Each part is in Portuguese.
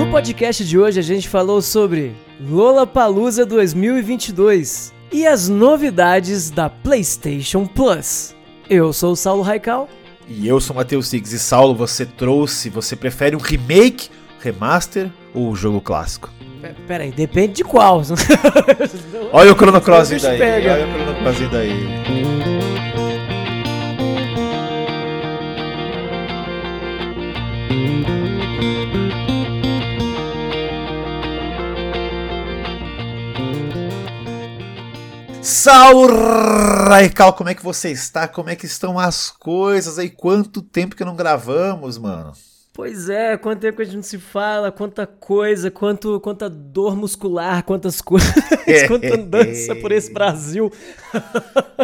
No podcast de hoje a gente falou sobre Lollapalooza 2022 e as novidades da PlayStation Plus. Eu sou o Saulo Raical. E eu sou o Matheus Six. E Saulo, você trouxe, você prefere um remake, remaster ou o jogo clássico? Pera aí, depende de qual. olha o Chrono Cross daí. Olha o Chrono Cross daí. Saulo Raical, como é que você está? Como é que estão as coisas aí? Quanto tempo que não gravamos, mano? Pois é, quanto tempo que a gente não se fala, quanta coisa, quanto, quanta dor muscular, quantas coisas, quanta andança por esse Brasil.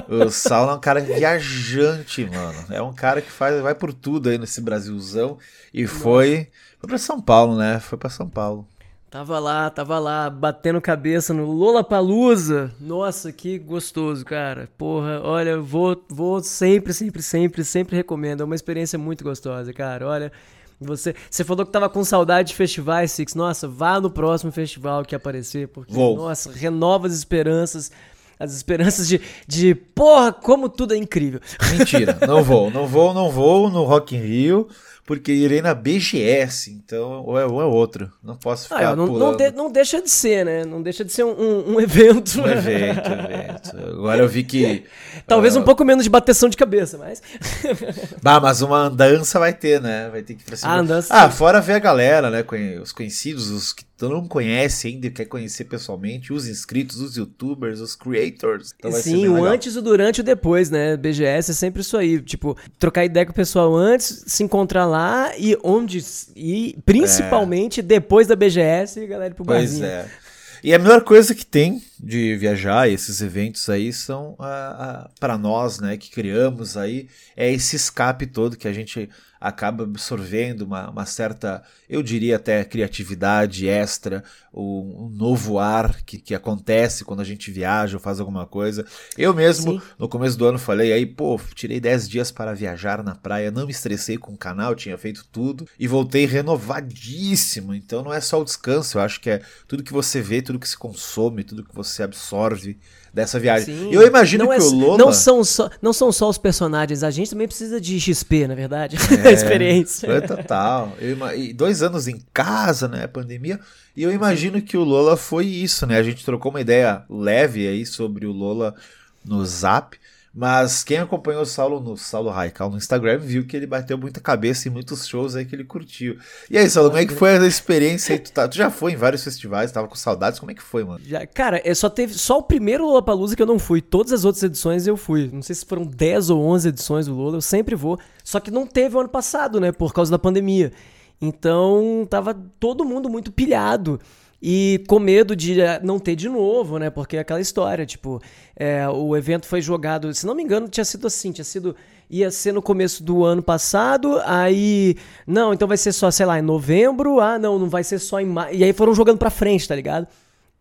o Saulo é um cara viajante, mano. É um cara que faz, vai por tudo aí nesse Brasilzão. E foi, foi pra São Paulo, né? Foi pra São Paulo. Tava lá, tava lá, batendo cabeça no Lola Palusa. Nossa, que gostoso, cara. Porra, olha, vou, vou sempre, sempre, sempre, sempre recomendo. É uma experiência muito gostosa, cara. Olha, você, você falou que tava com saudade de festivais, Six. Nossa, vá no próximo festival que aparecer, porque, Vou. nossa, renova as esperanças. As esperanças de, de, porra, como tudo é incrível. Mentira, não vou, não vou, não vou no Rock in Rio porque irei na BGS, então ou é um é outro. Não posso ah, ficar ah, não, pulando. Não, de, não, deixa de ser, né? Não deixa de ser um, um, um evento. Um evento, evento. Agora eu vi que... Talvez uh, um pouco menos de bateção de cabeça, mas... bah, mas uma andança vai ter, né? Vai ter que ir pra cima. Ah, andança, ah fora ver a galera, né? Os conhecidos, os que tu não conhece ainda e quer conhecer pessoalmente, os inscritos, os youtubers, os creators. Então Sim, o antes, o durante e o depois, né? BGS é sempre isso aí. Tipo, trocar ideia com o pessoal antes, se encontrar lá e onde. E principalmente é. depois da BGS e galera pro pois barzinho. Pois é. E a melhor coisa que tem de viajar, esses eventos aí, são para nós, né, que criamos aí, é esse escape todo que a gente acaba absorvendo uma, uma certa, eu diria até criatividade extra, um, um novo ar que, que acontece quando a gente viaja ou faz alguma coisa. Eu mesmo, Sim. no começo do ano, falei aí, pô, tirei 10 dias para viajar na praia, não me estressei com o canal, tinha feito tudo e voltei renovadíssimo. Então não é só o descanso, eu acho que é tudo que você vê, tudo que se consome, tudo que você absorve dessa viagem. Sim. Eu imagino não que é, o Lola... Não são, só, não são só os personagens, a gente também precisa de XP, na verdade, é, experiência. Foi total. Eu, dois anos em casa, né, pandemia, e eu imagino que o Lola foi isso, né, a gente trocou uma ideia leve aí sobre o Lola no Zap, mas quem acompanhou o Saulo no Saulo Raical no Instagram viu que ele bateu muita cabeça em muitos shows aí que ele curtiu. E aí, Saulo, como é que foi a experiência aí? Tu, tá, tu já foi em vários festivais, tava com saudades, como é que foi, mano? Já, cara, é só teve só o primeiro Lollapalooza que eu não fui. Todas as outras edições eu fui. Não sei se foram 10 ou 11 edições do Lola, eu sempre vou. Só que não teve o ano passado, né, por causa da pandemia. Então, tava todo mundo muito pilhado. E com medo de eh, não ter de novo, né? Porque é aquela história, tipo, é, o evento foi jogado, se não me engano, tinha sido assim, tinha sido. Ia ser no começo do ano passado, aí. Não, então vai ser só, sei lá, em novembro. Ah, não, não vai ser só em maio. E aí foram jogando pra frente, tá ligado?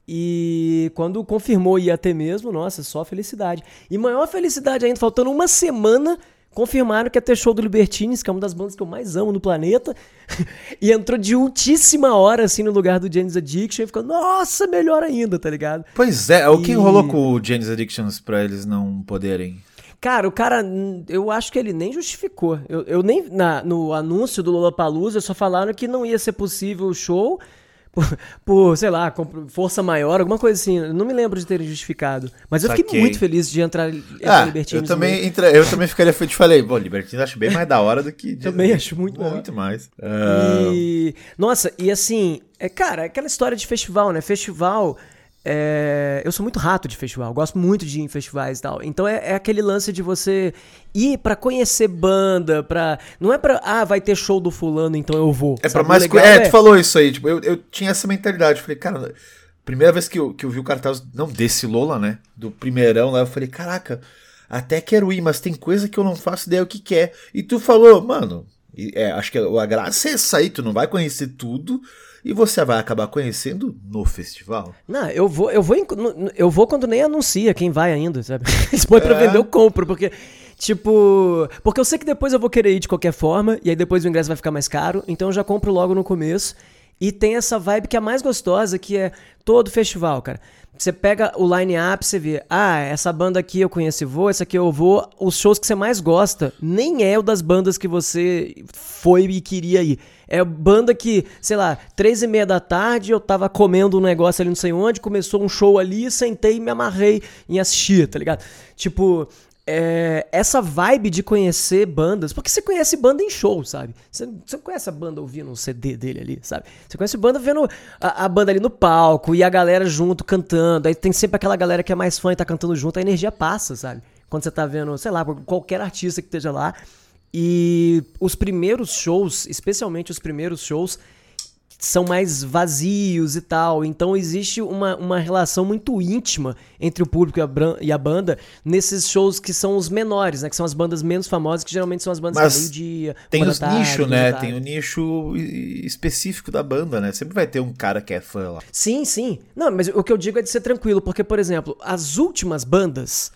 E quando confirmou ia ter mesmo, nossa, só felicidade. E maior felicidade ainda, faltando uma semana confirmaram que ia ter show do Libertines, que é uma das bandas que eu mais amo no planeta, e entrou de ultíssima hora, assim, no lugar do James Addiction, e ficou, nossa, melhor ainda, tá ligado? Pois é, o que rolou com o James Addictions pra eles não poderem... Cara, o cara, eu acho que ele nem justificou. Eu, eu nem, na, no anúncio do Lollapalooza, só falaram que não ia ser possível o show, por, por, sei lá, força maior, alguma coisa assim. Eu não me lembro de terem justificado. Mas eu fiquei muito feliz de entrar, entrar ah, Libertines. Eu também, entra, eu também ficaria feliz. Te falei, bom, Libertines acho bem mais da hora do que. também acho muito Muito mais. E, nossa, e assim, é, cara, é aquela história de festival, né? Festival é, eu sou muito rato de festival, gosto muito de ir em festivais e tal. Então é, é aquele lance de você ir para conhecer banda, pra. Não é pra. Ah, vai ter show do fulano, então eu vou. É para mais. Legal, é, é, tu falou isso aí. Tipo, eu, eu tinha essa mentalidade. Falei, cara, primeira vez que eu, que eu vi o cartaz, não desse Lola, né? Do primeirão lá, eu falei, caraca, até quero ir, mas tem coisa que eu não faço ideia o que, que é. E tu falou, mano, é, acho que a graça é essa aí, tu não vai conhecer tudo e você vai acabar conhecendo no festival. Não, eu vou, eu vou, eu vou quando nem anuncia quem vai ainda, sabe? Se for é. pra vender, eu compro, porque Tipo, porque eu sei que depois eu vou querer ir de qualquer forma, e aí depois o ingresso vai ficar mais caro, então eu já compro logo no começo. E tem essa vibe que é a mais gostosa, que é todo festival, cara. Você pega o line-up, você vê, ah, essa banda aqui eu conheço e vou, essa aqui eu vou. Os shows que você mais gosta nem é o das bandas que você foi e queria ir. É banda que, sei lá, três e meia da tarde eu tava comendo um negócio ali não sei onde, começou um show ali, sentei e me amarrei em assistir, tá ligado? Tipo, é, essa vibe de conhecer bandas, porque você conhece banda em show, sabe? Você, você conhece a banda ouvindo um CD dele ali, sabe? Você conhece a banda vendo a, a, banda ali no palco e a galera junto cantando. Aí tem sempre aquela galera que é mais fã e tá cantando junto, a energia passa, sabe? Quando você tá vendo, sei lá, qualquer artista que esteja lá. E os primeiros shows, especialmente os primeiros shows, são mais vazios e tal. Então existe uma, uma relação muito íntima entre o público e a, e a, banda nesses shows que são os menores, né? Que são as bandas menos famosas, que geralmente são as bandas Mas meio-dia. Tem os nichos, né? Tem o nicho específico da banda, né? Sempre vai ter um cara que é fã lá. Sim, sim. Não, mas o que eu digo é de ser tranquilo, porque, por exemplo, as últimas bandas,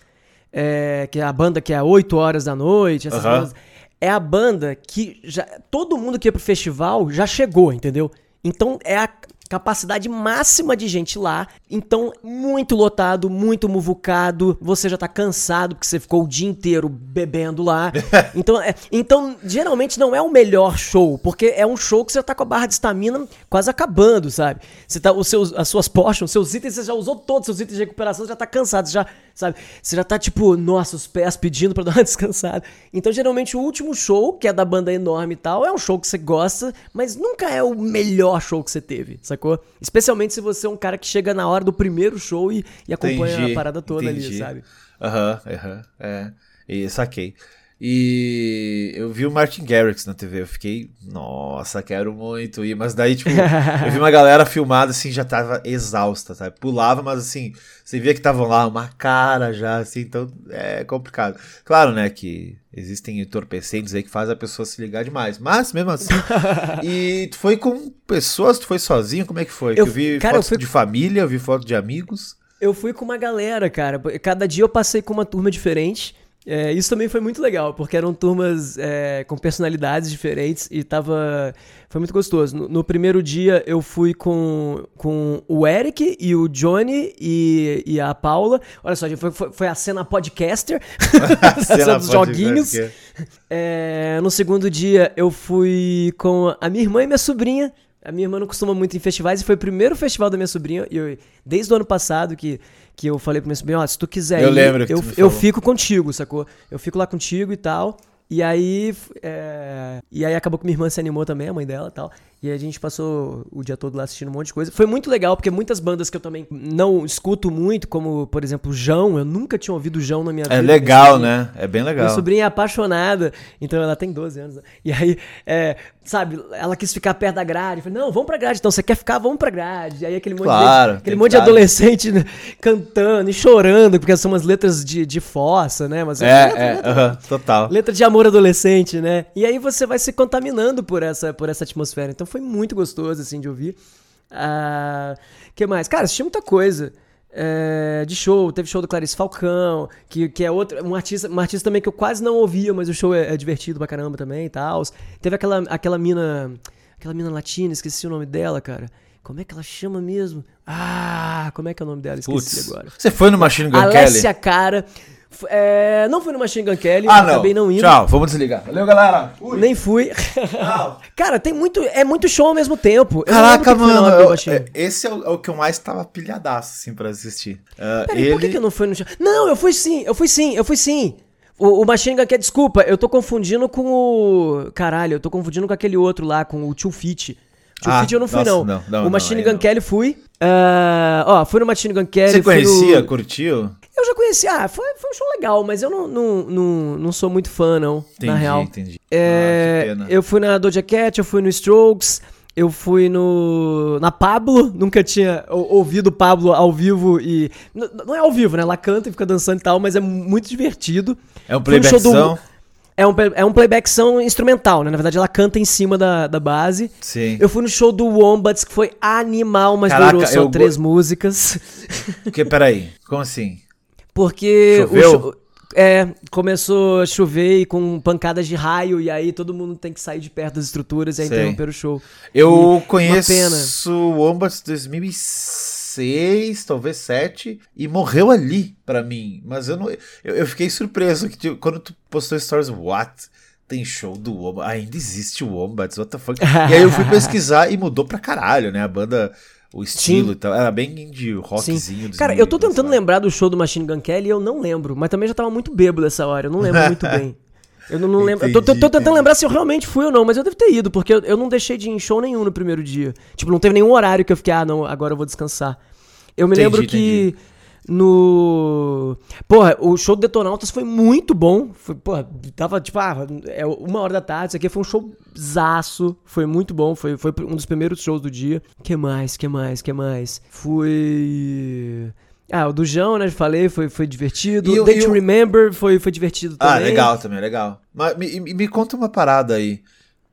é, que é a banda que é 8 horas da noite, essas bandas, é a banda que já, todo mundo que ia pro festival já chegou, entendeu? Então é a capacidade máxima de gente lá. Então, muito lotado, muito muvucado. Você já tá cansado porque você ficou o dia inteiro bebendo lá. então, é, então, geralmente não é o melhor show, porque é um show que você tá com a barra de estamina quase acabando, sabe? Você tá, os seus, as suas potions, seus itens, você já usou todos os seus itens de recuperação, você já tá cansado, já sabe? Você já tá tipo, nossa, os pés pedindo pra dar uma descansada. Então, geralmente, o último show, que é da banda enorme e tal, é um show que você gosta, mas nunca é o melhor show que você teve, sacou? Especialmente se você é um cara que chega na hora do primeiro show e, e acompanha entendi, a parada toda entendi. ali, sabe? Aham, uhum, aham, uhum, é. E saquei. E eu vi o Martin Garrix na TV, eu fiquei, nossa, quero muito ir. Mas daí, tipo, eu vi uma galera filmada assim, já tava exausta, sabe? Pulava, mas assim, você via que estavam lá, uma cara já, assim, então é complicado. Claro, né, que existem entorpecentes aí que fazem a pessoa se ligar demais, mas mesmo assim. e tu foi com pessoas, tu foi sozinho, como é que foi? Eu, eu vi cara, fotos eu fui... de família, eu vi fotos de amigos. Eu fui com uma galera, cara. Cada dia eu passei com uma turma diferente. É, isso também foi muito legal, porque eram turmas é, com personalidades diferentes e tava. Foi muito gostoso. No, no, primeiro dia eu fui com, com o Eric e o Johnny e, e a Paula. Olha só, foi, foi, foi a cena podcaster, a cena dos joguinhos. É, no segundo dia eu fui com a minha irmã e minha sobrinha. A minha irmã não costuma muito em festivais e foi o primeiro festival da minha sobrinha. E eu, desde o ano passado que que eu falei pro meu sobrinho, ó, se tu quiser eu ir, lembro eu, eu fico contigo, sacou? Eu fico lá contigo e tal. E aí, é... e aí acabou que minha irmã se animou também, a mãe dela e tal. E a gente passou o dia todo lá assistindo um monte de coisa. Foi muito legal, porque muitas bandas que eu também não escuto muito, como, por exemplo, João, eu nunca tinha ouvido João na minha é vida. É legal, né? É bem legal. Minha sobrinha é apaixonada, então ela tem 12 anos. Né? E aí, é, sabe, ela quis ficar perto da grade. Eu falei, não, vamos pra grade. Então, você quer ficar? Vamos pra grade. E aí aquele monte, claro, de, aquele monte de adolescente né, cantando e chorando, porque são umas letras de, de fossa, né? Mas é, letra, é, letra, uh -huh, total. Letra de amor adolescente, né? E aí você vai se contaminando por essa, por essa atmosfera. Então foi muito gostoso assim, de ouvir. Uh, que mais? Cara, assisti muita coisa. É, de show, teve show do Clarice Falcão, que, que é outro, um artista, um artista também que eu quase não ouvia, mas o show é, é divertido pra caramba também e tal. Teve aquela, aquela mina, aquela mina latina, esqueci o nome dela, cara. Como é que ela chama mesmo? Ah, como é que é o nome dela? Esqueci Puts, agora. Você foi no Machine Gun Kelly? Alessia Cara. É, não fui no Machine Gun Kelly, ah, não. acabei não indo. Tchau, vamos desligar. Valeu, galera. Ui. Nem fui. Cara, tem muito. É muito show ao mesmo tempo. Eu Caraca, mano. Eu, é, esse é o, é o, que eu mais tava pilhadaço, assim, pra assistir. Uh, Peraí, ele... por que, que eu não fui no show? Não, eu fui sim, eu fui sim, eu fui sim. O, o Machine Gun Kelly, desculpa, eu tô confundindo com o. Caralho, eu tô confundindo com aquele outro lá, com o Tio Fit. Tio ah, Fit eu não fui, nossa, não. não. não. O Machine não, Gun Kelly fui. Uh, ó, fui no Machine Gun Kelly. Você conhecia, no... curtiu? Eu já conheci, ah, foi, foi um show legal, mas eu não, não, não, não sou muito fã, não, entendi, na real. Entendi, é, ah, Eu fui na Doja Cat, eu fui no Strokes, eu fui no na Pablo, nunca tinha ouvido Pablo ao vivo e... Não é ao vivo, né? Ela canta e fica dançando e tal, mas é muito divertido. É um playbackzão? É um, é um playbackzão instrumental, né? Na verdade, ela canta em cima da, da base. Sim. Eu fui no show do Wombats, que foi animal, mas Caraca, durou só três go... músicas. Porque, peraí, como assim? Porque Choveu? É, começou a chover e com pancadas de raio, e aí todo mundo tem que sair de perto das estruturas e aí interromper o show. Eu E- conheço o Wombats 2006, talvez 7, e morreu ali pra mim. Mas eu não. Eu, eu fiquei surpreso que tipo, quando tu postou stories, what? Tem show do Wombats. Ainda existe o Wombats, what the fuck? e aí eu fui pesquisar e mudou pra caralho, né? A banda, o estilo Sim. e tal. Era bem indie rockzinho. Cara, eu tô tentando né? lembrar do show do Machine Gun Kelly e eu não lembro, mas também já tava muito bêbado essa hora, eu não lembro muito bem. Eu não, não lembro. Eu tô, tô- tô Entendi, tentando entendi. lembrar se eu realmente fui ou não, mas eu devo ter ido, porque eu, eu não deixei de ir em show nenhum no primeiro dia. Tipo, não teve nenhum horário que eu fiquei, ah, não, agora eu vou descansar. Eu me Entendi, lembro que no. Porra, o show do Detonautas foi muito bom. Foi, porra, tava tipo, ah, é uma hora da tarde. Isso aqui foi um show zaço. Foi muito bom. Foi, foi um dos primeiros shows do dia. Que mais? Que mais? Que mais? Fui. Ah, o do João, né? Falei, foi, foi divertido. E o- Day to Remember foi, foi divertido também. Ah, legal também, legal. Mas me, me- me conta uma parada aí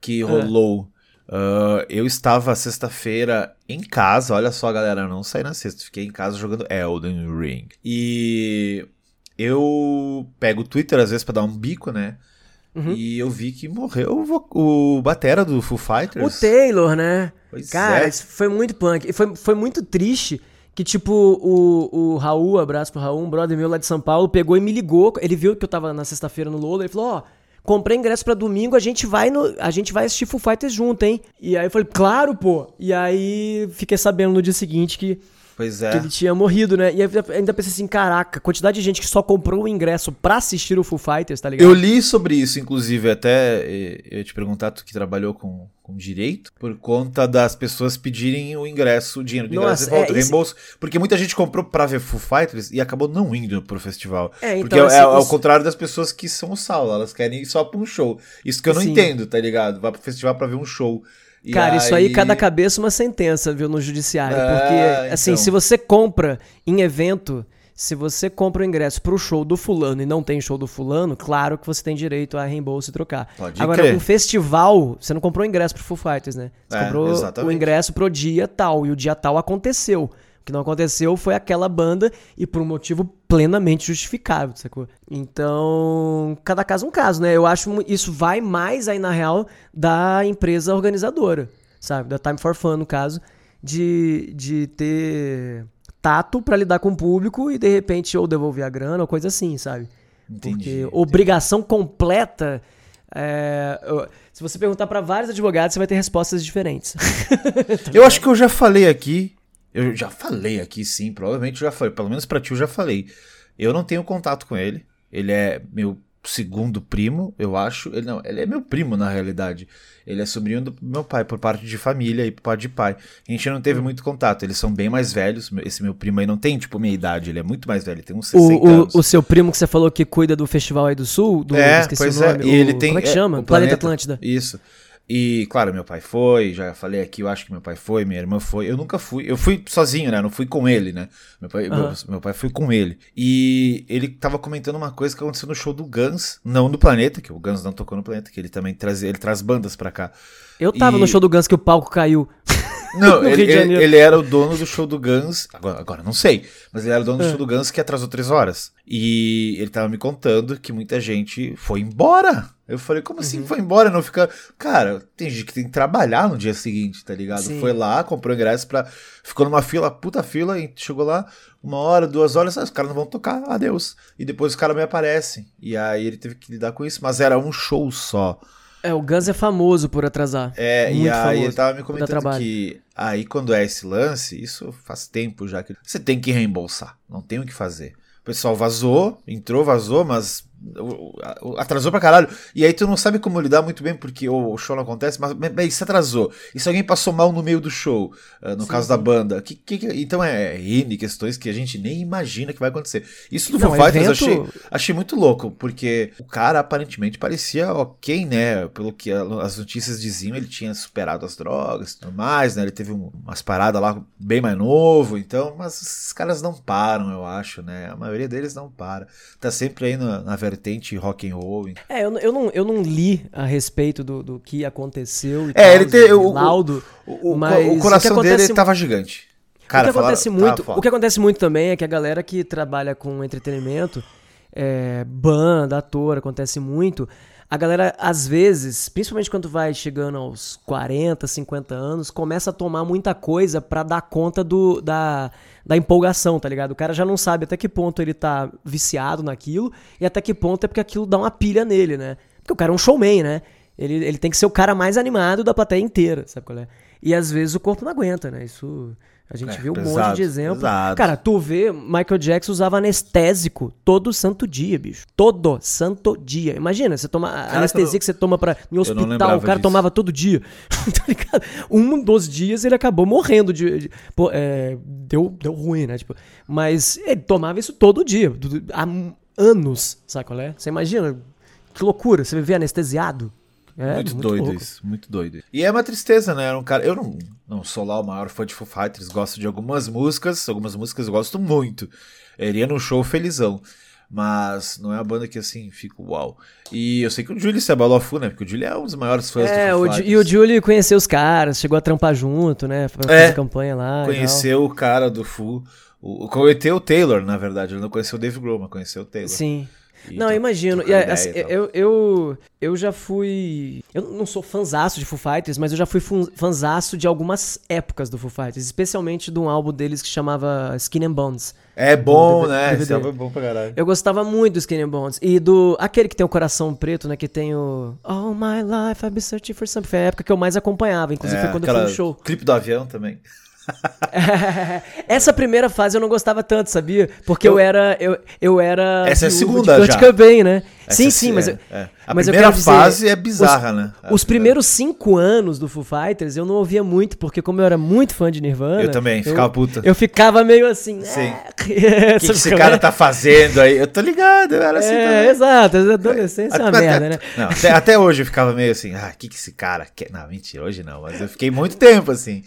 que rolou. Ah, eu estava sexta-feira em casa, olha só, galera, não saí na sexta, fiquei em casa jogando Elden Ring. E eu pego o Twitter às vezes pra dar um bico, né? Uhum. E eu vi que morreu o, o batera do Foo O Fighters. Taylor, né? Pois Cara, é. foi muito punk. E foi, foi muito triste que, tipo, o, o Raul, abraço pro Raul, um brother meu lá de São Paulo, pegou e me ligou. Ele viu que eu tava na sexta-feira no Lola, ele falou, ó, comprei ingresso pra domingo, a gente vai no, a gente vai assistir Foo Fighters junto, hein? E aí eu falei, claro, pô. E aí fiquei sabendo no dia seguinte que, Pois que é. ele tinha morrido, né? E ainda pensei assim, caraca, quantidade de gente que só comprou o ingresso pra assistir o Foo Fighters, tá ligado? Eu li sobre isso, inclusive, até eu te perguntar, tu que trabalhou com, com direito, por conta das pessoas pedirem o ingresso, o dinheiro ingresso Nossa, de volta, é, reembolso. Porque muita gente comprou pra ver Foo Fighters e acabou não indo pro festival. É, porque então, é, assim, é ao contrário das pessoas que são o Saulo, elas querem ir só pra um show. Isso que eu não Sim. entendo, tá ligado? Vai pro festival pra ver um show. E Cara, isso aí, cada cabeça uma sentença, viu, no judiciário. É, porque, assim, então. se você compra em evento, se você compra o ingresso pro show do fulano e não tem show do fulano, claro que você tem direito a reembolso e trocar. Pode Agora, crer. um festival, você não comprou o ingresso pro Foo Fighters, né? Você É, comprou exatamente. o ingresso pro dia tal, e o dia tal aconteceu. Que não aconteceu foi aquela banda e por um motivo plenamente justificável, sacou? Então, cada caso é um caso, né? Eu acho isso vai mais aí na real da empresa organizadora, sabe? Da Time for Fun, no caso, de, de ter tato pra lidar com o público e de repente ou devolver a grana ou coisa assim, sabe? Entendi, Porque entendi. obrigação completa. é, se você perguntar pra vários advogados, você vai ter respostas diferentes. Eu acho que eu já falei aqui. Eu já falei aqui, sim, provavelmente já falei. Pelo menos pra ti eu já falei. Eu não tenho contato com ele. Ele é meu segundo primo, eu acho. Ele não, ele é meu primo na realidade. Ele é sobrinho do meu pai, por parte de família e por parte de pai. A gente não teve muito contato. Eles são bem mais velhos. Esse meu primo aí não tem, tipo, minha idade. Ele é muito mais velho. Ele tem uns 60 o, anos. o, o seu primo que você falou que cuida do festival aí do Sul, do É, esqueci pois o é. nome, E o- ele tem. Como é que é, chama? o Planeta Atlântida. Isso. E, claro, meu pai foi, já falei aqui, eu acho que meu pai foi, minha irmã foi. Eu nunca fui. Eu fui sozinho, né? Não fui com ele, né? Meu pai, meu, Aham. meu pai foi com ele. E ele tava comentando uma coisa que aconteceu no show do Guns, não do Planeta, que o Guns não tocou no Planeta, que ele também traz, ele traz bandas pra cá. Eu tava E- no show do Guns que o palco caiu. Não, ele, ele- ele era o dono do show do Guns. Agora, agora não sei. Mas ele era o dono do É. show do Guns que atrasou três horas. E ele tava me contando que muita gente foi embora. Eu falei, como assim Uhum. foi embora? Não fica. Cara, tem gente que tem que trabalhar no dia seguinte, tá ligado? Sim. Foi lá, comprou ingresso pra. Ficou numa fila, puta fila, e chegou lá, uma hora, duas horas, ah, os caras não vão tocar, adeus. E depois os caras me aparecem. E aí ele teve que lidar com isso, mas era um show só. É, o Guns é famoso por atrasar. É, e Muito aí famoso ele tava me comentando que aí quando é esse lance, isso faz tempo já que você tem que reembolsar, não tem o que fazer. O pessoal vazou, entrou, vazou, mas atrasou pra caralho. E aí tu não sabe como lidar muito bem, porque o, show não acontece, mas bem, se atrasou. E se alguém passou mal no meio do show, ah, no Sim, caso da banda, que, que, então é N questões que a gente nem imagina que vai acontecer. Isso do Não, Foo Fighters eu evento- achei, achei muito louco, porque o cara aparentemente parecia ok, né? Pelo que as notícias diziam, ele tinha superado as drogas e tudo mais, né? Ele teve um- umas paradas lá bem mais novo, então, mas esses caras não param, eu acho, né? A maioria deles não para. Tá sempre aí na, na vertente rock and roll. É, eu, não- eu, não, eu não li a respeito do, do que aconteceu e É, ele de o- o- laudo. O, o- Mas o coração dele tava gigante. o, que acontece muito, o que acontece muito também é que a galera que trabalha com entretenimento é, banda, ator, acontece muito. A galera, às vezes, principalmente quando vai chegando aos 40, 50 anos, começa a tomar muita coisa para dar conta do, da, da empolgação, tá ligado? O cara já não sabe até que ponto ele tá viciado naquilo e até que ponto é porque aquilo dá uma pilha nele, né? Porque o cara é um showman, né? Ele, ele tem que ser o cara mais animado da plateia inteira, sabe qual é? E às vezes o corpo não aguenta, né? Isso. A gente é, viu um pesado, monte de exemplo. Pesado. Cara, tu vê, Michael Jackson usava anestésico todo santo dia, bicho. Todo santo dia. Imagina, você toma cara, anestesia que você toma pra, em hospital, o cara disso. tomava todo dia. tá ligado? Um dos dias ele acabou morrendo de. de pô, é, deu, deu ruim, né? Tipo, mas ele tomava isso todo dia. Há anos, sabe qual é? Você imagina? Que loucura, você viver anestesiado. É, muito, muito doido louco. isso, muito doido. E é uma tristeza, né? Era um cara. Eu não, não sou lá o maior fã de Foo Fighters, gosto de algumas músicas, algumas músicas eu gosto muito. Eu iria num show felizão. Mas não é uma banda que assim fica uau. E eu sei que o Julie se abalou a full, né? Porque o Julie é um dos maiores fãs é, do Foo Fighters. E o Julie conheceu os caras, chegou a trampar junto, né? Pra é, fazer campanha lá. Conheceu o cara do Full. O, conheceu o Taylor, na verdade. Ele não conheceu o Dave Grohl, mas conheceu o Taylor. Sim. Não, eu imagino. E, assim, eu, eu, eu já fui. Eu não sou fanzaço de Foo Fighters, mas eu já fui fanzaço de algumas épocas do Foo Fighters, especialmente de um álbum deles que chamava Skin and Bones. É bom, né? DVD. Esse álbum é bom pra caralho. Eu gostava muito do Skin and Bones. E do. Aquele que tem o coração preto, né? Que tem o. All my life I've been searching for something. Foi a época que eu mais acompanhava, inclusive é, foi quando eu fui no show. Clipe do avião também. Essa primeira fase eu não gostava tanto, sabia? Porque eu, eu era. Eu, eu era. Essa é a segunda, já. Cobain, né? Essa sim, sim, mas. É, é. A mas primeira fase dizer, é bizarra, os, né? os primeiros cinco anos do Foo Fighters eu não ouvia muito, porque como eu era muito fã de Nirvana. Eu também, ficava eu, puta. Eu ficava meio assim. Sim. Ah, o que, que esse cara tá fazendo aí? Eu tô ligado, eu era assim. É, também. exato. Adolescência é uma merda, né? Não, até, até, hoje eu ficava meio assim, ah, o que, que esse cara quer? Não, mentira, hoje não, mas eu fiquei muito tempo assim.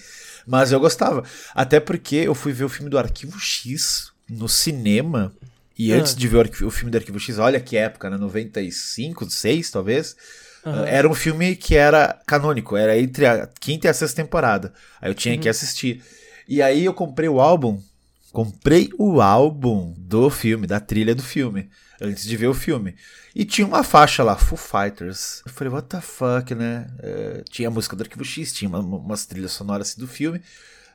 Mas eu gostava. Até porque eu fui ver o filme do Arquivo X no cinema. E ah. antes de ver o, o, filme do Arquivo X, olha que época, né? 95, 6 talvez. Uhum. Era um filme que era canônico, era entre a quinta e a sexta temporada. Aí eu tinha uhum. que assistir. E aí eu comprei o álbum. Comprei o álbum do filme, da trilha do filme, antes de ver o filme. E tinha uma faixa lá, Foo Fighters. Eu falei, what the fuck, né? É, tinha a música do Arquivo X, tinha uma, umas trilhas sonoras assim, do filme.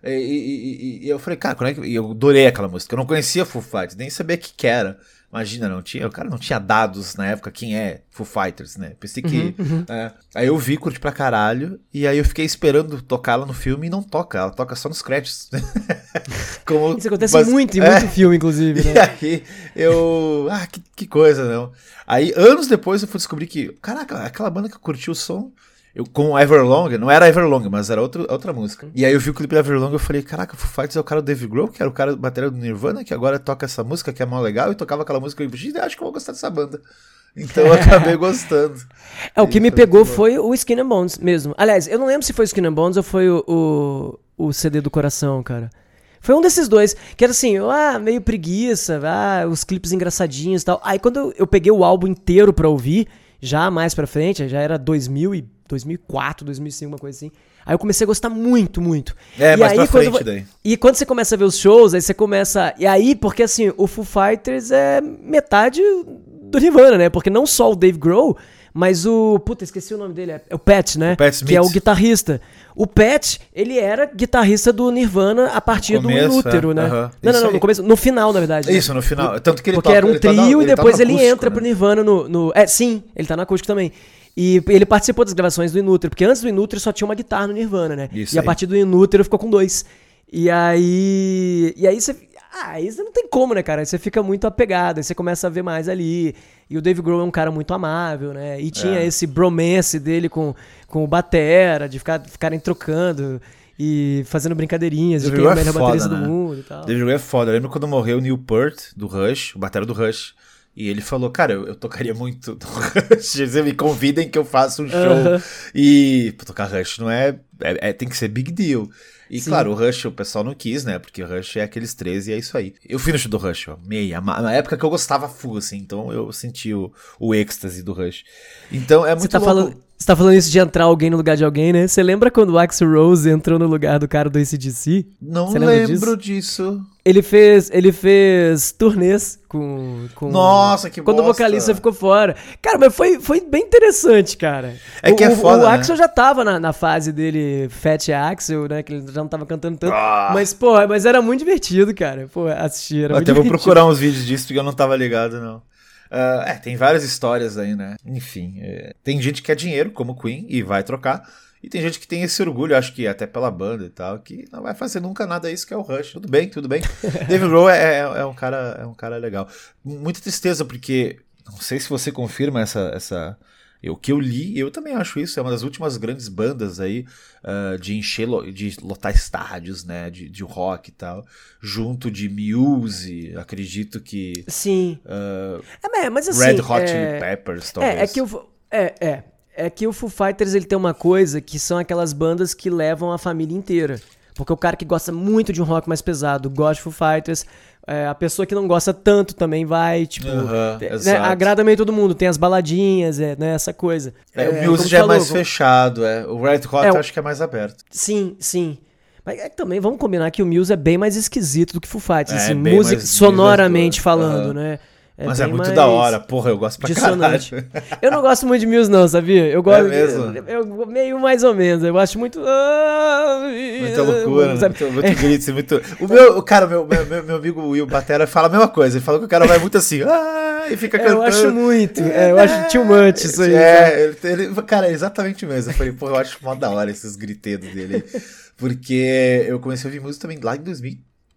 E, e, e, e, eu falei, cara, quando é que... E eu adorei aquela música. Eu não conhecia Foo Fighters, nem sabia o que, que era. Imagina, não tinha. O cara não tinha dados na época quem é Foo Fighters, né? Pensei que. Uhum, uhum. É, aí eu vi, curti pra caralho. E aí eu fiquei esperando tocar ela no filme e não toca. Ela toca só nos créditos. Como, Isso acontece mas, muito em é, muito filme, inclusive. Né? E aí eu. Ah, que, que coisa, não. Aí anos depois eu fui descobrir que. Caraca, aquela banda que eu curti o som eu, com Everlong, não era Everlong, mas era outra, outra música. E aí eu vi o clipe da Everlong e eu falei, caraca, Foo Fighters é o cara do Dave Grohl, que era o cara do bateria do Nirvana, que agora toca essa música que é mó legal, e tocava aquela música e eu acho que eu vou gostar dessa banda. Então eu acabei gostando. É, o que me pegou foi o Skin and Bones mesmo. Aliás, eu não lembro se foi o Skin and Bones ou foi o, o, o CD do coração, cara. Foi um desses dois, que era assim, ah, meio preguiça, ah, os clipes engraçadinhos e tal. Aí quando eu, eu peguei o álbum inteiro pra ouvir, já mais pra frente, já era 2000 e 2004, 2005, uma coisa assim. Aí eu comecei a gostar muito, muito. É, e mais aí, pra frente quando, daí. E quando você começa a ver os shows, aí você começa... E aí, porque assim, o Foo Fighters é metade do Nirvana, né? Porque não só o Dave Grohl, mas o. Puta, esqueci o nome dele. É o Pat, né? O Pat Smith. Que é o guitarrista. O Pat, ele era guitarrista do Nirvana a partir começo, do Inútero, é. né? Não, não, não, no começo. No final, na verdade. Isso, né? no final. Tanto que ele Porque toca, era um trio tá no, e depois ele, tá ele entra né? pro Nirvana no, no. É, sim, ele tá no acústico também. E ele participou das gravações do Inútero, porque antes do Inútero só tinha uma guitarra no Nirvana, né? Isso e aí. a partir do Inútero ficou com dois. E aí. E aí você. Ah, aí não tem como, né, cara? Aí você fica muito apegado, aí você começa a ver mais ali. E o Dave Grohl é um cara muito amável, né? E tinha é. esse bromance dele com, com o Batera, de ficar, ficarem trocando e fazendo brincadeirinhas Dave de quem é o melhor foda, baterista né? do mundo e tal. Dave Grohl é foda. Eu lembro quando morreu o Neil Peart, do Rush, o batera do Rush. E ele falou, cara, eu, eu tocaria muito Rush. Você me convidem que eu faça um show. Uh -huh. E pra tocar Rush não é, é, é, Tem que ser big deal. E Sim. claro, o Rush o pessoal não quis, né? Porque o Rush é aqueles 13 e é isso aí. Eu fui no show do Rush, ó, meia. Na época que eu gostava full, assim. Então eu senti o, o êxtase do Rush. Então é muito Você tá louco. falando Você tá falando isso de entrar alguém no lugar de alguém, né? Você lembra quando o Axel Rose entrou no lugar do cara do ACDC? Não lembro disso? disso. Ele fez, ele fez turnês com, com Nossa, que Quando bosta. o vocalista ficou fora. Cara, mas foi, foi bem interessante, cara. É que o, é foda, O, o né? Axel já tava na, na fase dele Fat Axel, né? Que ele já não tava cantando tanto. Ah. Mas, pô, mas era muito divertido, cara. Pô, assistir. Era Até vou divertido. procurar uns vídeos disso porque eu não tava ligado, não. Uh, é, tem várias histórias aí, né? Enfim, é, tem gente que quer dinheiro, como Queen, e vai trocar. E tem gente que tem esse orgulho, acho que até pela banda e tal, que não vai fazer nunca nada isso que é o Rush. Tudo bem, tudo bem. Dave Grohl é, é, é, um cara, é um cara legal. Muita tristeza, porque não sei se você confirma essa. essa o que eu li, eu também acho isso, é uma das últimas grandes bandas aí uh, de encher, de lotar estádios, né, de, de rock e tal, junto de Muse, acredito que... Sim. Uh, é, mas assim... Red Hot é... Chili Peppers, talvez. É, é que o... É, é. É que o Foo Fighters ele tem uma coisa que são aquelas bandas que levam a família inteira. Porque o cara que gosta muito de um rock mais pesado gosta de Foo Fighters. É, a pessoa que não gosta tanto também vai, tipo, Uhum, né, agrada meio todo mundo. Tem as baladinhas, é, né, essa coisa. É, o Muse já é mais fechado, é. O Red Hot eu acho que é mais aberto. Sim, sim. Mas é, também vamos combinar que o Muse é bem mais esquisito do que Foo Fighters, É, assim, música mais sonoramente divertido. falando, Uhum. né? É Mas é muito da hora, porra, eu gosto pra dissonante. caralho. Eu não gosto muito de Muse, não, sabia? Eu gosto. mesmo? Eu, eu- meio mais ou menos. Eu acho muito. ah, Muita loucura, né? sabe? muito, muito grito, muito... O meu, o cara, meu, meu, meu- amigo Will Batera fala a mesma coisa, ele falou que o cara vai muito assim, ah, e fica É, cantando. eu acho muito. É, eu acho too much isso aí. É, ele, ele- cara, é exatamente mesmo. Eu falei, pô, eu acho mó da hora esses gritedos dele. Porque eu comecei a ouvir música também lá em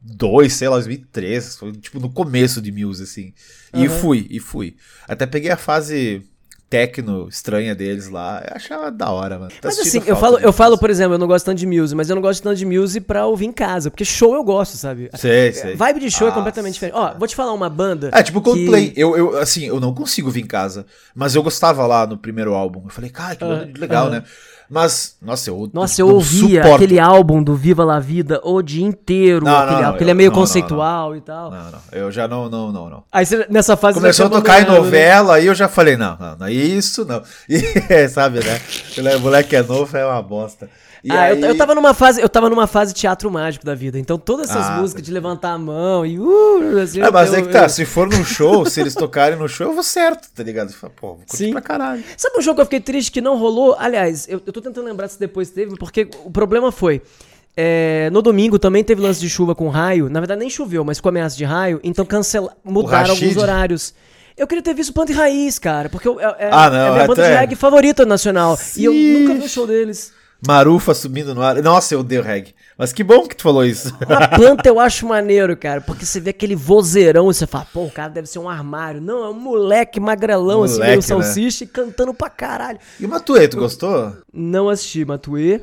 2002, sei lá, 2003. Foi tipo no começo de Muse, assim. E Aham. fui, e fui. Até peguei a fase techno estranha deles lá. Eu achava da hora, mano. Tá Mas assim, eu falo, eu falo, por exemplo, eu não gosto tanto de Muse, mas eu não gosto tanto de Muse pra ouvir em casa, porque show eu gosto, sabe? Sei, sei. Vibe de show é Nossa. completamente diferente. Ó, vou te falar uma banda. É, tipo que- Coldplay. Eu, eu, assim, eu não consigo vir em casa. Mas eu gostava lá no primeiro álbum. Eu falei, cara, que Ah, legal, aham. né? Mas, nossa, eu. Nossa, eu ouvia suporto. aquele álbum do Viva La Vida o dia inteiro, Não, aquele não, álbum, porque ele é eu- meio não, conceitual e tal. Não, não. Eu já não, não, não, não. Aí você, nessa fase Começou a tocar em né? novela, aí eu já falei, não, não, não, isso não. E, é, sabe, né? Ele é- moleque é novo, é uma bosta. E ah, aí, eu, eu tava numa fase, eu tava numa fase teatro mágico da vida. Então todas essas Ah, músicas de levantar a mão e uh, assim, É, mas eu- é que tá, eu- se for num show, se eles tocarem no show, eu vou certo, tá ligado? Falo, Pô, vou curtir Sim. pra caralho. Sabe um jogo que eu fiquei triste que não rolou? Aliás, eu, eu tô tentando lembrar se depois teve, porque o problema foi. é, no domingo também teve lance de chuva com raio. Na verdade, nem choveu, mas com ameaça de raio. Então cancela, mudaram alguns horários. Eu queria ter visto Planta e Raiz, cara, porque eu, é, é- Ah, não, é a minha banda até- de reggae favorita nacional. E eu Sim. nunca vi o show deles. Marufa subindo no ar. Nossa, eu odeio reggae. Mas que bom que tu falou isso. A planta eu acho maneiro, cara, porque você vê aquele vozeirão e você fala, pô, o cara deve ser um armário. Não, é um moleque magrelão, assim, meio Moleque, né? salsicha e cantando pra caralho. E o Matuê, tu gostou? Não assisti Matuê.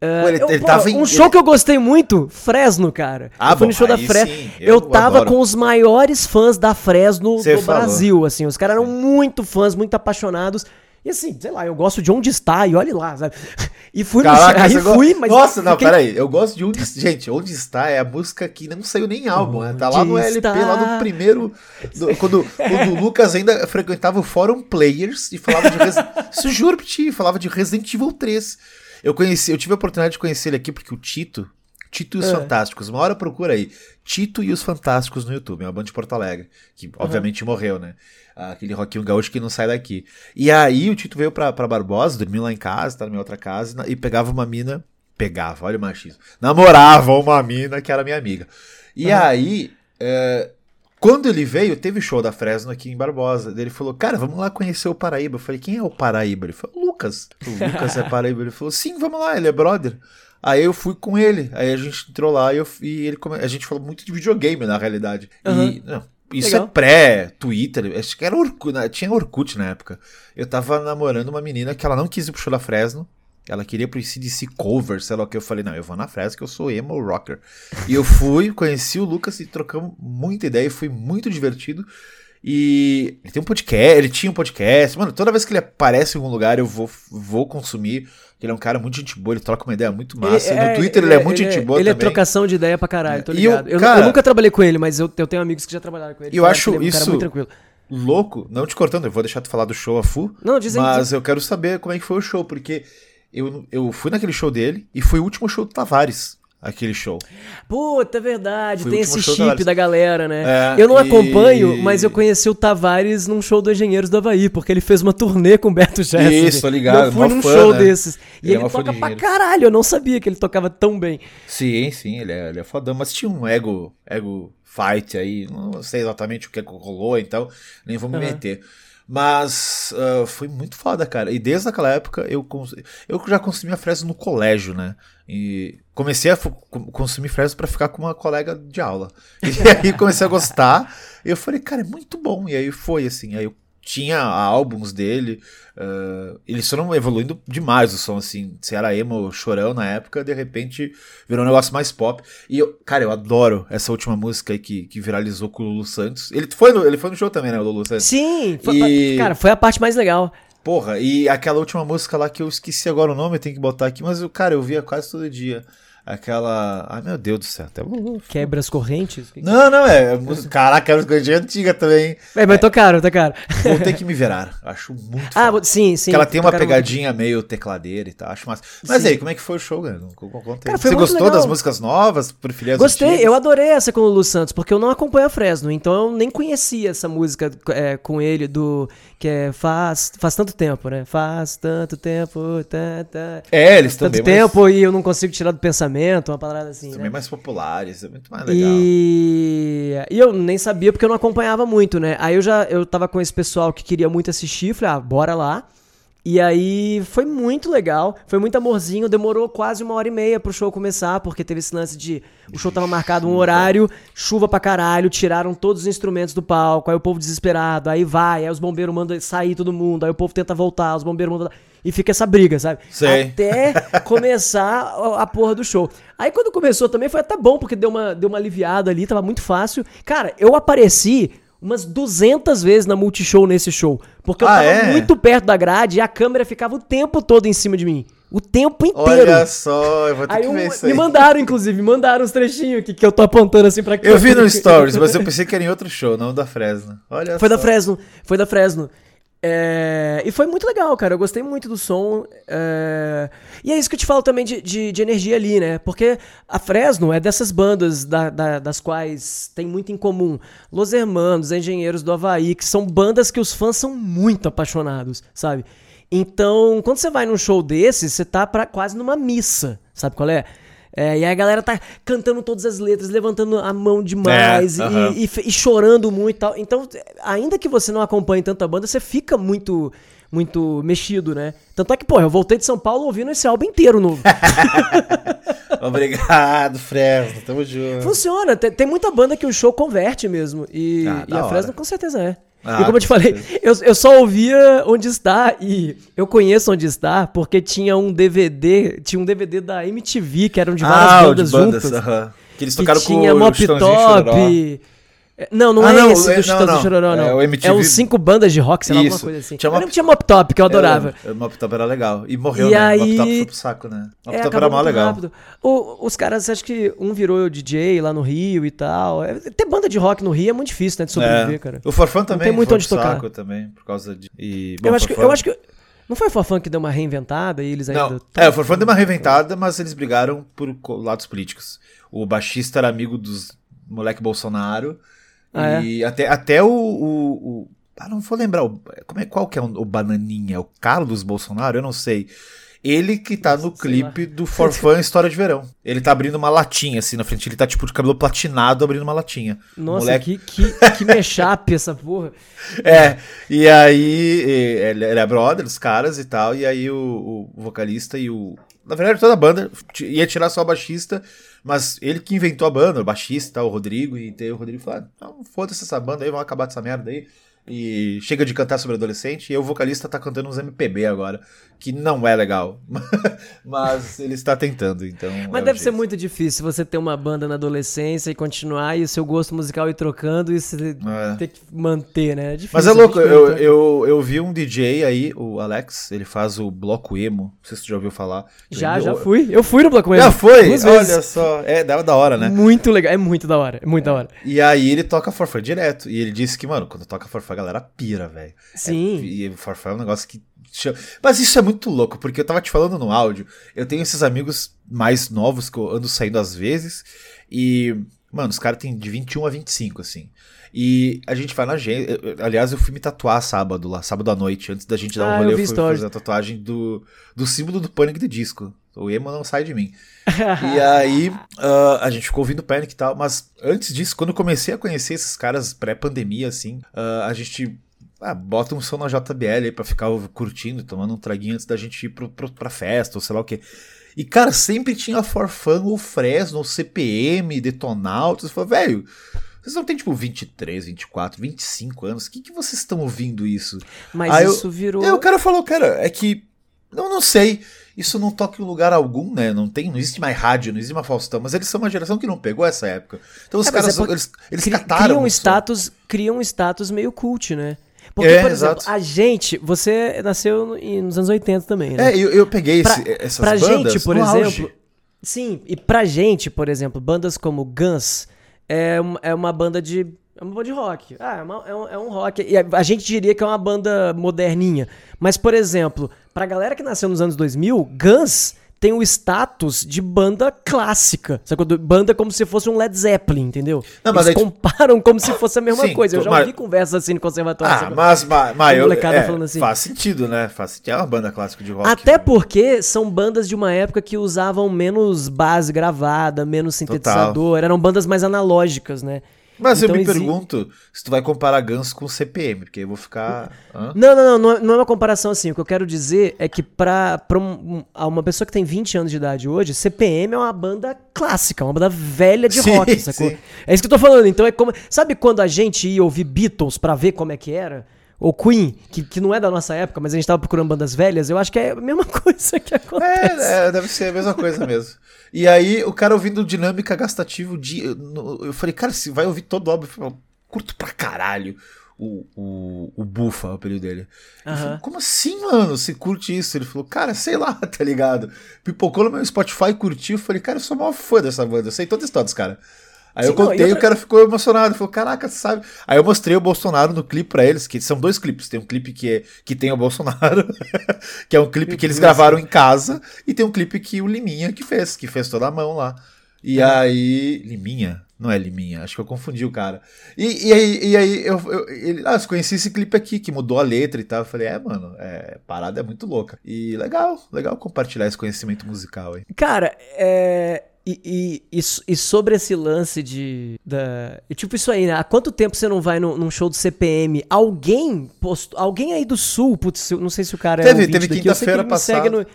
É, Pô, ele- eu- ele pô, tava em- um show que eu gostei muito, Fresno, cara. Ah, eu fui no bom, show da Fresno. sim, eu, eu tava adoro. com os maiores fãs da Fresno Você do falou. Brasil, assim. Os caras eram muito fãs, muito apaixonados. E assim, sei lá, eu gosto de onde está e olhe lá, sabe? E fui no Caraca, aí go- fui, mas Nossa, não, fiquei- peraí. Eu gosto de onde. Gente, onde está é a música que não saiu nem em álbum, né? Tá lá no Onde LP, está? lá no primeiro. do- quando, quando o Lucas ainda frequentava o Fórum Players e falava de. Res... Isso juro pra ti, falava de Resident Evil 3. Eu conheci, eu tive a oportunidade de conhecer ele aqui porque o Tito. Tito e os É. Fantásticos. Uma hora procura aí. Tito e os Fantásticos no YouTube. É uma banda de Porto Alegre. Que obviamente morreu, né? Aquele rockinho gaúcho que não sai daqui. E aí o Tito veio pra, pra Barbosa, dormiu lá em casa, tá na minha outra casa, e e pegava uma mina. Pegava, olha o machismo. Namorava uma mina que era minha amiga. E aí. é, quando ele veio, teve show da Fresno aqui em Barbosa. Ele falou, cara, vamos lá conhecer o Paraíba. Eu falei, quem é o Paraíba? Ele falou, Lucas. O Lucas é Paraíba. Ele falou, sim, vamos lá, ele é brother. Aí eu fui com ele. Aí a gente entrou lá e, eu, e ele a gente falou muito de videogame, na realidade. E. Aham. não, isso Legal. é pré-Twitter, acho que era Orkut, né? tinha Orkut na época. Eu tava namorando uma menina que ela não quis ir pro show da Fresno. Ela queria pro ICDC cover, sei lá o que. Eu falei, não, eu vou na Fresno que eu sou emo rocker. E eu fui, conheci o Lucas e trocamos muita ideia. e Foi muito divertido. E ele tem um podcast, ele tinha um podcast. Mano, toda vez que ele aparece em algum lugar, eu vou, vou consumir. Ele é um cara muito gente boa, ele troca uma ideia muito massa. Ele- no é, Twitter ele, é muito gente boa Ele é também. trocação de ideia pra caralho, tô eu- ligado. Eu, cara- eu nunca trabalhei com ele, mas eu, eu tenho amigos que já trabalharam com ele. Eu acho que ele é um cara isso- muito tranquilo. louco, não te cortando, eu vou deixar tu falar do show a full, Não, dizem mas eu quero saber como é que foi o show, porque eu, eu fui naquele show dele e foi o último show do Tavares, aquele show. Puta, é verdade. Foi tem esse chip da da galera, né? É, eu não e- acompanho, mas eu conheci o Tavares num show do Engenheiros do Havaí, porque ele fez uma turnê com o Beto Jesse. Isso, tô ligado, Eu fui num fã, show né? desses. E Ele é ele, fã toca pra caralho. Eu não sabia que ele tocava tão bem. Sim, sim, ele é, ele é fodão, mas tinha um ego, ego fight aí, não sei exatamente o que rolou, então nem vou me Aham. meter. Mas ah, foi muito foda, cara. E desde aquela época eu, cons- eu já consumia Fresno no colégio, né? E comecei a consumir Fresno pra ficar com uma colega de aula. E aí comecei a gostar. E eu falei, cara, é muito bom. E aí foi assim. Aí eu tinha álbuns dele. ah, eles foram evoluindo demais o som, assim. Se era emo, chorão na época, de repente virou um negócio mais pop. E eu, cara, eu adoro essa última música aí que, que viralizou com o Lulu Santos. Ele foi no, ele foi no show também, né, o Lulu Santos? Sim, foi- E- cara, foi a parte mais legal. Porra, e aquela última música lá que eu esqueci agora o nome, eu tenho que botar aqui, mas, cara, eu via quase todo dia. Aquela. Ai, meu Deus do céu. Até... Quebra as correntes. Não, não, é. é música- Caraca, é uma coisa antiga também. É, mas tocaram, tocaram. Vou ter que me virar. Acho muito Ah, foda. sim, sim. Porque ela tem uma tocaram muito. pegadinha meio tecladeira e tal, acho massa. Mas Sim. aí, como é que foi o show, cara? Cara, Você gostou legal. das músicas novas? Preferia as Gostei, antigas? eu adorei essa com o Lulu Santos, porque eu não acompanho a Fresno, então eu nem conhecia essa música é, com ele do. Que é faz, faz tanto tempo, né? Faz tanto tempo. Tá, tá, É, eles tanto também. mas- tempo e eu não consigo tirar do pensamento, uma parada assim. Também Né? mais populares, é muito mais legal. E... e eu nem sabia porque eu não acompanhava muito, né? Aí eu já eu tava com esse pessoal que queria muito assistir, falei, ah, bora lá. E aí foi muito legal, foi muito amorzinho, demorou quase uma hora e meia pro show começar, porque teve esse lance de. O show tava marcado um horário, chuva pra caralho, tiraram todos os instrumentos do palco, aí o povo desesperado, aí vai, aí os bombeiros mandam sair todo mundo, aí o povo tenta voltar, os bombeiros mandam. E fica essa briga, sabe? Sei. Até começar a, a porra do show. Aí quando começou também foi até bom, porque deu uma, deu uma aliviada ali, tava muito fácil. Cara, eu apareci umas 200 vezes na Multishow nesse show. Porque eu Ah, tava é? muito perto da grade e a câmera ficava o tempo todo em cima de mim. O tempo inteiro. Olha só, eu vou ter Aí que um- ver isso me aí. mandaram, inclusive, me mandaram uns trechinhos que, que eu tô apontando assim pra Eu vi no Stories, mas eu pensei que era em outro show, não da Fresno. Olha Foi da só. Fresno, foi da Fresno. É, e foi muito legal, cara. Eu gostei muito do som. é, E é isso que eu te falo também de, de, de energia ali, né? Porque a Fresno é dessas bandas da- da- das quais tem muito em comum. Los Hermanos, Engenheiros do Havaí, que são bandas que os fãs são muito apaixonados, sabe? Então, quando você vai num show desse, você tá pra, quase numa missa, sabe qual é? É, e aí a galera tá cantando todas as letras, levantando a mão demais É, e- aham. e, fe- e chorando muito e tal. Então, ainda que você não acompanhe tanta banda, você fica muito muito mexido, né? Tanto é que, pô, eu voltei de São Paulo ouvindo esse álbum inteiro novo. Obrigado, Fresno. Tamo junto. Funciona, tem, tem muita banda que o show converte mesmo. E, Ah, e a hora. Fresno com certeza é. Ah, e como eu te falei, eu, eu só ouvia Onde Está e eu conheço Onde Está porque tinha um DVD, tinha um DVD da MTV que eram de várias ah, bandas, de bandas, juntas. aham. Que eles que tocaram tinha com o Mop. Top. É, Não, não Ah, é não, esse é- do não, não. e Chororó, não. É É, o MTV uns cinco bandas de rock, sei lá, alguma Isso. coisa assim. Tinha Eu Mop- tinha Mop Top, que eu adorava. É, o Mop Top era legal. E morreu, E né? aí- Mop Top foi pro saco, né? Mop É, Top era mó muito legal. rápido. O- os caras, acho que um virou DJ lá no Rio e tal. É, ter banda de rock no Rio é muito difícil, né, de sobreviver, É. cara. O Forfã também tem muito onde tocar. saco também, por causa de... E, bom, Eu acho, que, eu acho que. Não foi o Forfã que deu uma reinventada e eles ainda. Não, é, o Forfã deu uma reinventada, mas eles brigaram por lados políticos. O baixista era amigo dos moleque Bolsonaro. Ah, e até, até o, o, o- Ah, não vou lembrar. O, como é, qual que é o, o Bananinha? O Carlos Bolsonaro? Eu não sei. Ele que tá no clipe do Forfã História de Verão. Ele tá abrindo uma latinha assim na frente. Ele tá tipo de cabelo platinado abrindo uma latinha. Nossa, Moleque- que, que, que mechape essa porra. É, e aí e- ele era brother dos caras e tal, e aí o, o vocalista e o. Na verdade, toda a banda ia tirar só o baixista, mas ele que inventou a banda, o baixista, o Rodrigo, e daí o Rodrigo falou: ah, não, foda-se essa banda aí, vamos acabar dessa merda aí. E chega de cantar sobre adolescente, e o vocalista tá cantando uns MPB agora, que não é legal. mas ele está tentando, então. Mas é deve ser muito difícil você ter uma banda na adolescência e continuar e o seu gosto musical ir trocando e você É. ter que manter, né? É difícil. Mas é louco, eu, eu, eu vi um DJ aí, o Alex, ele faz o bloco emo, não sei se tu já ouviu falar. Já, Ele- já fui. Eu fui no Bloco Emo. Já foi? Olha só, é da, da hora, né? Muito legal. É muito da hora. É muito da hora. E aí ele toca forfã direto. E ele disse que, mano, quando toca forfã, a galera pira, velho. Sim. É, e Farfã é um negócio que. Mas isso é muito louco, porque eu tava te falando no áudio, eu tenho esses amigos mais novos que eu ando saindo às vezes, e, mano, os caras têm de 21 a 25, assim. E a gente vai na agência. Aliás, eu fui me tatuar sábado lá, sábado à noite, antes da gente dar um Ah, rolê, eu eu fui stories. fazer a tatuagem do, do símbolo do Pânico de disco. O emo não sai de mim. E aí, ah, a gente ficou ouvindo Panic e tal, mas antes disso, quando eu comecei a conhecer esses caras pré-pandemia, assim, ah, a gente ah, bota um som na JBL aí pra ficar curtindo, tomando um traguinho antes da gente ir pro, pro, pra festa, ou sei lá o quê. E, cara, sempre tinha Forfan ou Fresno, ou CPM, Detonautas. Falei, velho, vocês não têm, tipo, 23, 24, 25 anos? O que, que vocês estão ouvindo isso? Mas Aí eu- isso virou. E aí o cara falou, cara, é que. Eu não sei. Isso não toca em lugar algum, né? Não tem, não existe mais rádio, não existe mais Faustão, mas eles são uma geração que não pegou essa época. Então os É, caras, é eles, eles Cri- cataram. cria um status, cria um status meio cult, né? Porque, É, por exemplo, exato. a gente, você nasceu nos anos 80 também, né? É, eu, eu peguei Pra- esse, essas pra bandas gente, por exemplo. auge. Sim, e pra gente, por exemplo, bandas como Guns é uma, é uma banda de. É uma banda de rock. Ah, é, uma- é um, é um rock. E a, a gente diria que é uma banda moderninha. Mas, por exemplo, pra galera que nasceu nos anos 2000, Guns tem o status de banda clássica. Do- Banda como se fosse um Led Zeppelin, entendeu? Não, mas Eles aí- comparam como se fosse a mesma Sim, coisa. Eu já mas- ouvi conversas assim no conservatório. Ah, sacou? mas, mas, mas eu, é, falando assim. faz sentido, né? Faz sentido. É uma banda clássica de rock. Até né? porque são bandas de uma época que usavam menos base gravada, menos sintetizador, eram bandas mais analógicas, né? Mas Então eu me exi- pergunto se tu vai comparar Guns com CPM, porque eu vou ficar. Hã? Não, não, não, não é, não é uma comparação assim. O que eu quero dizer é que pra, pra um- uma pessoa que tem 20 anos de idade hoje, CPM é uma banda clássica, uma banda velha de Sim, rock, sacou? sim. É isso que eu tô falando. Então é como. Sabe quando a gente ia ouvir Beatles pra ver como é que era? Ou Queen, que, que não é da nossa época, mas a gente tava procurando bandas velhas, eu acho que é a mesma coisa que acontece. É, é, deve ser a mesma coisa mesmo. E aí, o cara ouvindo dinâmica gastativa, de, eu falei, cara, se vai ouvir todo álbum, eu falei, curto pra caralho o, o, o Bufa, o apelido dele. Aham. falei, como assim, mano? Você curte isso? Ele falou, cara, sei lá, tá ligado? Pipocou no meu Spotify, curtiu. Eu falei, cara, eu sou maior fã dessa banda, eu sei toda a história dos caras. Aí Sim, eu não, e contei, outra- o cara ficou emocionado. Falou, caraca, sabe. Aí eu mostrei o Bolsonaro no clipe pra eles, que são dois clipes. Tem um clipe que, é, que tem o Bolsonaro, que é um clipe que eles gravaram em casa, e tem um clipe que o Liminha que fez, que fez toda a mão lá. E aí. Liminha? Não é Liminha, acho que eu confundi o cara. E, e aí, e aí eu, eu, ele, ah, eu conheci esse clipe aqui, que mudou a letra e tal. Eu falei, é, mano, é, parada é muito louca. E legal, legal compartilhar esse conhecimento musical aí. Cara, é. E, e, e e sobre esse lance de. Da, e tipo isso aí, né? Há quanto tempo você não vai num, num show do CPM? Alguém postou. Alguém aí do sul, putz, não sei se o cara é. Teve- ouvinte teve quinta-feira ele me segue passada. no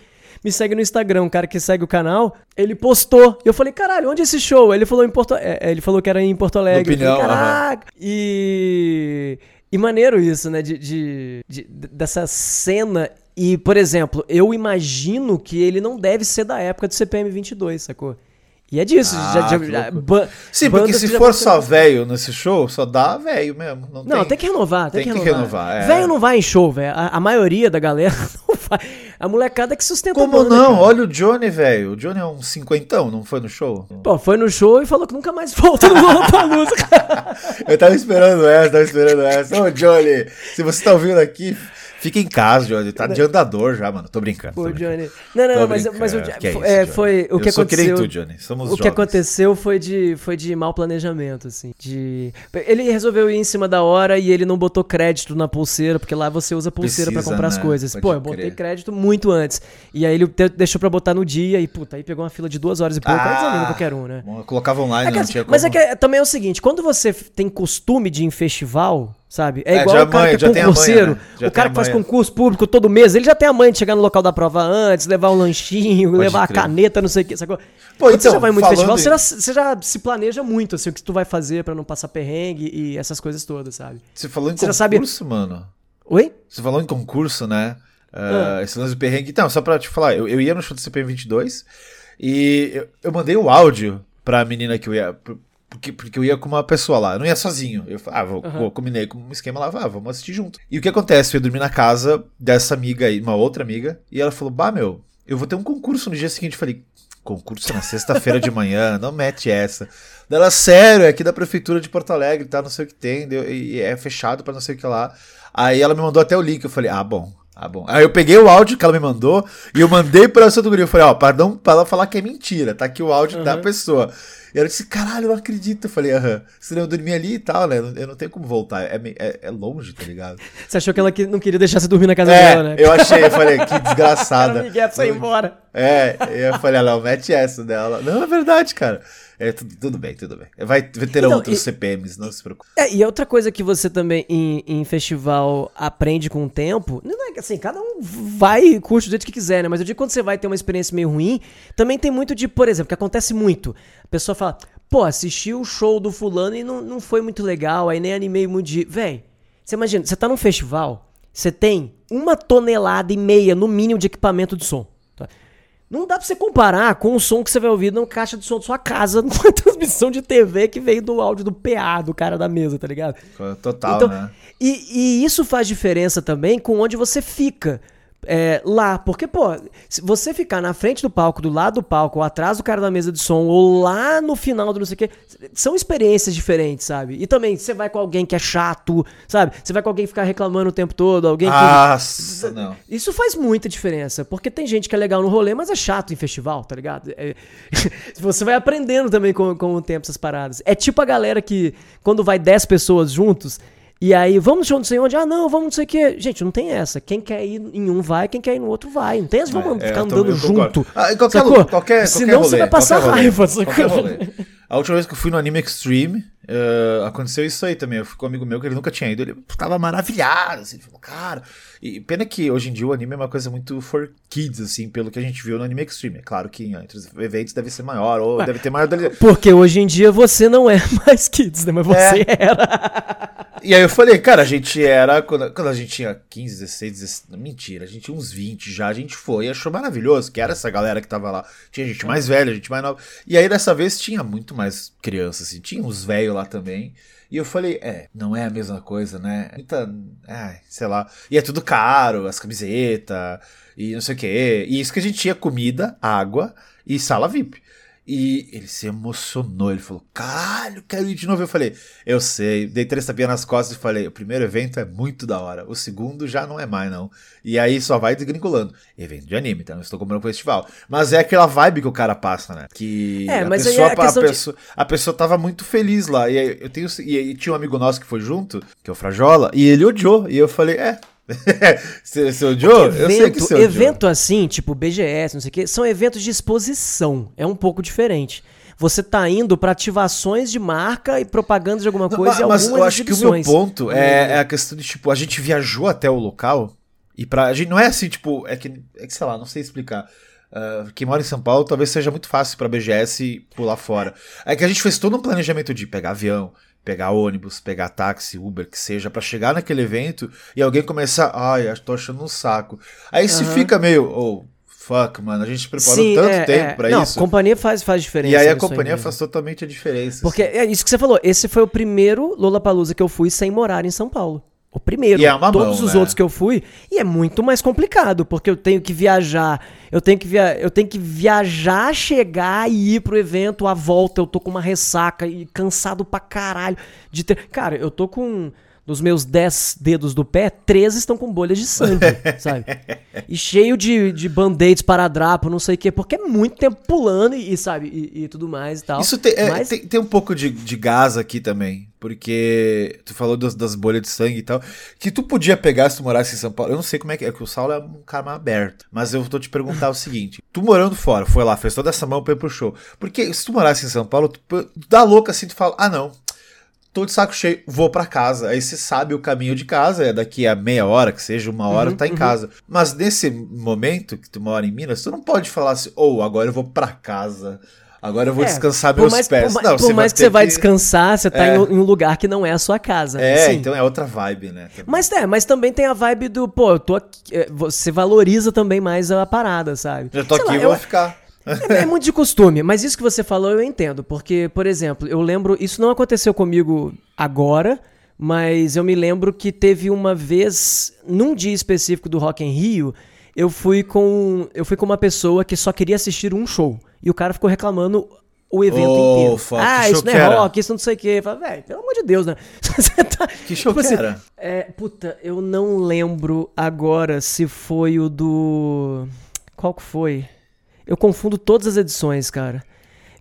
me segue no Instagram, um cara que segue o canal, ele postou. E eu falei, caralho, onde é esse show? Ele falou em Porto, é, é, ele falou que era em Porto Alegre. Eu falei. Caraca! E e maneiro isso, né, de, de- de- dessa cena e, por exemplo, eu imagino que ele não deve ser da época do CPM 22, sacou? E é disso. Ah, já, já- Sim, porque se for só velho nesse show, só dá velho mesmo. Não, Não, tem, que renovar, tem, tem que renovar. renovar, é. Velho não vai em show, velho. A, a maioria da galera não vai. A molecada que sustenta Como banda, não? cara. Olha o Johnny, velho. O Johnny é um cinquentão, não foi no show? Pô, foi no show e falou que nunca mais volta no Lollapalooza. Eu tava esperando essa, tava esperando essa. Ô, Johnny, se você tá ouvindo aqui, fica em casa, Johnny. Tá de andador já, mano. Tô brincando. Pô, tô brincando. Johnny. Não, não, Tô mas, brincando. mas o, Que é isso, é, foi o que Eu que aconteceu. tu, Johnny. Somos O que jovens. aconteceu foi de, foi de mau planejamento, assim. De... Ele resolveu ir em cima da hora e ele não botou crédito na pulseira, porque lá você usa pulseira pra Precisa, comprar as né? coisas. Pode Pô, eu botei crer. crédito muito antes. E aí ele deixou pra botar no dia e, puta, aí pegou uma fila de duas horas e pouco. aí desanima qualquer um, né? colocava online, É que não tinha como. mas é que é- também é o seguinte, quando você tem costume de ir em festival, sabe? É É, igual o cara manha, que é manha, concurseiro. né? O cara que faz manha. concurso público todo mês, ele já tem a manha de chegar no local da prova antes, levar um lanchinho, levar crer. a caneta, não sei o que, sacou? Pô, Quando você então, já vai muito festival, você já, você já se planeja muito, assim, o que tu vai fazer pra não passar perrengue e essas coisas todas, sabe? Você falou em Você concurso, sabe- mano. Oi? Você falou em concurso, né? Ah. Uh, Esse lance do perrengue. Então, só pra te falar, eu, eu ia no show do CPM 22 e eu, eu mandei o áudio pra menina que eu ia. Porque, porque eu ia com uma pessoa lá, eu não ia sozinho. Eu ah, vou, vou- combinei com um esquema lá, ah, vamos assistir junto. E o que acontece? Eu ia dormir na casa dessa amiga aí, uma outra amiga, e ela falou: Bah, meu, eu vou ter um concurso no dia seguinte. Eu falei, concurso na sexta-feira de manhã, não mete essa. Ela, sério, é aqui da prefeitura de Porto Alegre, tá? Não sei o que tem, deu, e é fechado para não sei o que lá. Aí ela me mandou até o link, eu falei, ah, bom, ah, bom. Aí eu peguei o áudio que ela me mandou e eu mandei pra essa do guri. Eu falei, ó, para não para ela falar que é mentira, tá aqui o áudio uhum. da pessoa. E ela disse, caralho, eu não acredito. Eu falei, aham. Senão eu dormi ali e tal, né? Eu não tenho como voltar. É, é, é longe, tá ligado? Você achou que ela não queria deixar você dormir na casa é, dela, né? Eu achei, eu falei, que desgraçada. Ela me embora. É, eu falei, ela mete essa dela. Não, é verdade, cara. É, tudo, tudo, bem, tudo bem. Vai ter então, outros e, CPMs, não se preocupe. É, e outra coisa que você também em, em, festival aprende com o tempo, não é que assim, cada um vai e curte do jeito que quiser, né? Mas eu digo quando você vai ter uma experiência meio ruim, também tem muito de, por exemplo, que acontece muito. A pessoa fala, pô, assisti o show do fulano e não, não foi muito legal, aí nem animei muito de. Véi, você imagina, você tá num festival, você tem uma tonelada e meia, no mínimo, de equipamento de som. Não dá pra você comparar com o som que você vai ouvir na caixa de som da sua casa, numa transmissão de TV que veio do áudio do PA, do cara da mesa, tá ligado? Total, então, né? E, e isso faz diferença também com onde você fica é, lá. Porque, pô, se você ficar na frente do palco, do lado do palco, ou atrás do cara da mesa de som, ou lá no final do não sei o quê, são experiências diferentes, sabe? E também, você vai com alguém que é chato, sabe? Você vai com alguém que fica reclamando o tempo todo, alguém que. Nossa, não. Isso faz muita diferença. Porque tem gente que é legal no rolê, mas é chato em festival, tá ligado? É... você vai aprendendo também com, com o tempo essas paradas. É tipo a galera que, quando vai 10 pessoas juntos, e aí, vamos não sei onde? Ah, não, vamos não sei o quê. Gente, não tem essa. Quem quer ir em um vai, quem quer ir no outro vai. Não tem essa, vamos é, ficar andando junto. Ah, qualquer, sacou? qualquer, Senão rolê, você vai passar raiva, sacou? A última vez que eu fui no Anime Extreme, uh, aconteceu isso aí também. Eu fui com um amigo meu que ele nunca tinha ido. Ele ficava maravilhado, assim, ele falou, cara. E pena que hoje em dia o anime é uma coisa muito for kids, assim, pelo que a gente viu no Anime Extreme. É claro que entre os eventos deve ser maior, ou Ué, deve ter maior. Porque hoje em dia você não é mais kids, né? Mas você é. era. E aí eu falei, cara, a gente era. Quando, quando a gente tinha 15, 16, 16. Mentira, a gente tinha uns 20 já, a gente foi e achou maravilhoso, que era essa galera que tava lá. Tinha gente mais velha, gente mais nova. E aí dessa vez tinha muito mais crianças, assim, tinha uns velhos lá também. E eu falei, é, não é a mesma coisa, né? Ai, sei lá. E é tudo caro, as camisetas, e não sei o quê. E isso que a gente tinha comida, água e sala VIP. E ele se emocionou, ele falou, caralho, quero ir de novo. Eu falei, eu sei, dei três tapinhas nas costas e falei, o primeiro evento é muito da hora, o segundo já não é mais não. E aí só vai desgringolando. Evento de anime, então não estou comprando pro festival. Mas é aquela vibe que o cara passa, né? Que é, a, pessoa, a, a, pessoa, de... a pessoa tava muito feliz lá. E eu tenho e, e tinha um amigo nosso que foi junto, que é o Frajola, e ele odiou. E eu falei, é, você, odiou? Evento, eu sei que você Evento assim, tipo BGS, não sei o quê, são eventos de exposição. É um pouco diferente. Você tá indo para ativações de marca e propaganda de alguma coisa não, mas, mas eu acho que o meu ponto é, é, a questão de, tipo, a gente viajou até o local e pra. A gente não é assim, tipo, é que, é que sei lá, não sei explicar. Uh, quem mora em São Paulo talvez seja muito fácil para BGS pular fora. É que a gente fez todo um planejamento de pegar avião, pegar ônibus, pegar táxi, Uber, que seja, para chegar naquele evento e alguém começar, ai, tô achando um saco. Aí se fica meio, oh, fuck, mano, a gente preparou Sim, tanto é, tempo é. para isso. Não, companhia faz, faz diferença. E aí a companhia aí faz totalmente a diferença. Porque assim. é isso que você falou, esse foi o primeiro Lollapalooza que eu fui sem morar em São Paulo. O primeiro. E é uma Todos mão, os né? outros que eu fui. E é muito mais complicado, porque eu tenho que viajar. Eu tenho que, via eu tenho que viajar, chegar e ir pro evento. A volta, eu tô com uma ressaca e cansado pra caralho de ter. Cara, eu tô com dos meus 10 dedos do pé, 13 estão com bolhas de sangue, sabe? E cheio de, de band-aids para drapo, não sei o quê, porque é muito tempo pulando e, sabe, e, e tudo mais e tal. Isso tem, é, Mas... tem, tem, um pouco de, de gás aqui também, porque tu falou das, das, bolhas de sangue e tal, que tu podia pegar se tu morasse em São Paulo. Eu não sei como é que é, que o Saulo é um cara mais aberto, mas eu vou te perguntar o seguinte: tu morando fora, foi lá, fez toda essa mão pra ir pro show, porque se tu morasse em São Paulo, tu, tu dá louca assim, tu fala, ah não tô de saco cheio, vou para casa. Aí você sabe o caminho de casa, é daqui a meia hora, que seja uma hora, uhum, tá em uhum. casa. Mas nesse momento que tu mora em Minas, tu não pode falar assim, ou oh, agora eu vou para casa. Agora eu vou é, descansar meus mais, pés. Por, não, por mais que você vai descansar, você tá é. em, um lugar que não é a sua casa. É, Sim. então é outra vibe, né? Também. Mas é, mas também tem a vibe do, pô, eu tô aqui, é, você valoriza também mais a parada, sabe? Já tô Sei aqui, lá, vou eu, ficar. É, é, muito de costume, mas isso que você falou eu entendo, porque, por exemplo, eu lembro, isso não aconteceu comigo agora, mas eu me lembro que teve uma vez, num dia específico do Rock em Rio, eu fui com eu fui com uma pessoa que só queria assistir um show. E o cara ficou reclamando o evento Oh, inteiro. fuck, ah, isso não é rock, isso não sei o quê. Fala, velho, pelo amor de Deus, né? Tá- Que show Tipo que assim, era? É, puta, eu não lembro agora se foi o do. Qual que foi? Eu confundo todas as edições, cara.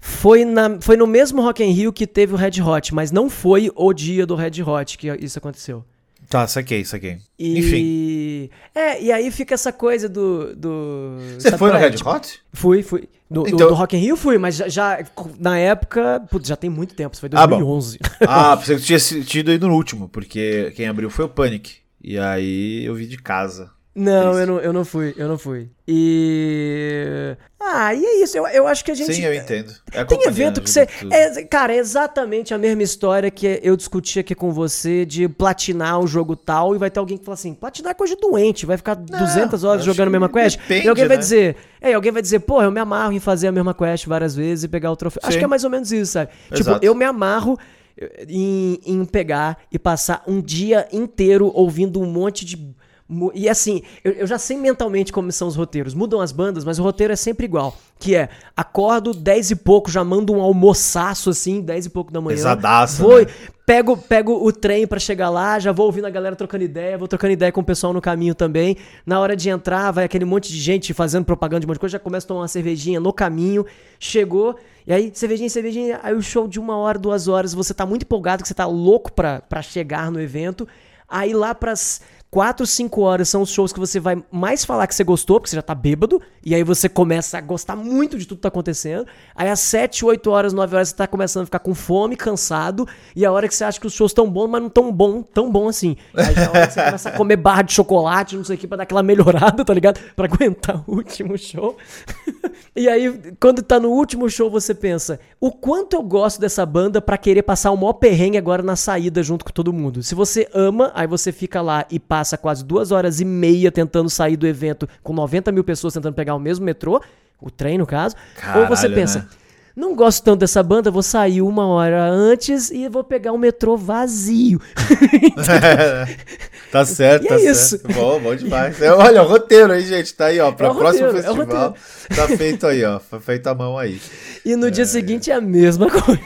Foi, na, foi no mesmo Rock in Rio que teve o Red Hot, mas não foi o dia do Red Hot que isso aconteceu. Tá, saquei, saquei. E... Enfim. É, e aí fica essa coisa do. do Você foi no? Red Tipo, Hot? Fui, fui. Do, do- Então- do Rock in Rio fui, mas já, já- na época. Putz, já tem muito tempo, isso foi Ah, bom. 2011. Ah, pensei que tinha assistido aí no último, porque quem abriu foi o Panic. E aí eu vi de casa. Não, eu não, eu não fui, eu não fui. E. Ah, e é isso. Eu, eu acho que a gente. Sim, eu entendo. É Tem evento né, que você. É, cara, é exatamente a mesma história que eu discuti aqui com você de platinar o jogo tal e vai ter alguém que fala assim: platinar é coisa de doente, vai ficar 200 horas acho jogando a mesma quest. depende, e alguém vai né? dizer: é, alguém vai dizer, pô, eu me amarro em fazer a mesma quest várias vezes e pegar o troféu. Acho Sim. que é mais ou menos isso, sabe? Tipo, Exato. eu me amarro eh, em, em pegar e passar um dia inteiro ouvindo um monte de. E assim, eu, eu já sei mentalmente como são os roteiros. Mudam as bandas, mas o roteiro é sempre igual. Que é, acordo 10 e pouco, já mando um almoçaço assim, 10 e pouco da manhã. Pesadaço, Vou, né? pego, pego o trem pra chegar lá, já vou ouvindo a galera trocando ideia, vou trocando ideia com o pessoal no caminho também. Na hora de entrar, vai aquele monte de gente fazendo propaganda de um monte de coisa, já começa a tomar uma cervejinha no caminho. Chegou, e aí, cervejinha, cervejinha, aí o show de uma hora, duas horas, você tá muito empolgado, que você tá louco pra, pra chegar no evento. Aí lá pras 4, 5 horas são os shows que você vai mais falar que você gostou, porque você já tá bêbado, e aí você começa a gostar muito de tudo que tá acontecendo. Aí às 7, 8 horas, 9 horas você tá começando a ficar com fome, cansado, e a hora que você acha que os shows tão bons, mas não tão bom, tão bom assim. Aí já é a hora que você começa a comer barra de chocolate, não sei o que, pra dar aquela melhorada, tá ligado? Pra aguentar o último show. e aí, quando tá no último show, você pensa, o quanto eu gosto dessa banda pra querer passar o maior perrengue agora na saída junto com todo mundo. Se você ama, aí você fica lá e passa quase duas horas e meia tentando sair do evento com 90 mil pessoas tentando pegar o mesmo metrô, o trem no caso. ou você Caralho, pensa, né? Não gosto tanto dessa banda, vou sair uma hora antes e vou pegar o metrô vazio. tá certo, tá é isso. certo. Bom, bom demais. É, olha, o roteiro aí, gente. Tá aí, ó. Pra É próximo roteiro, é festival. tá feito aí, ó. Foi feito a mão aí. E no dia seguinte é a mesma coisa.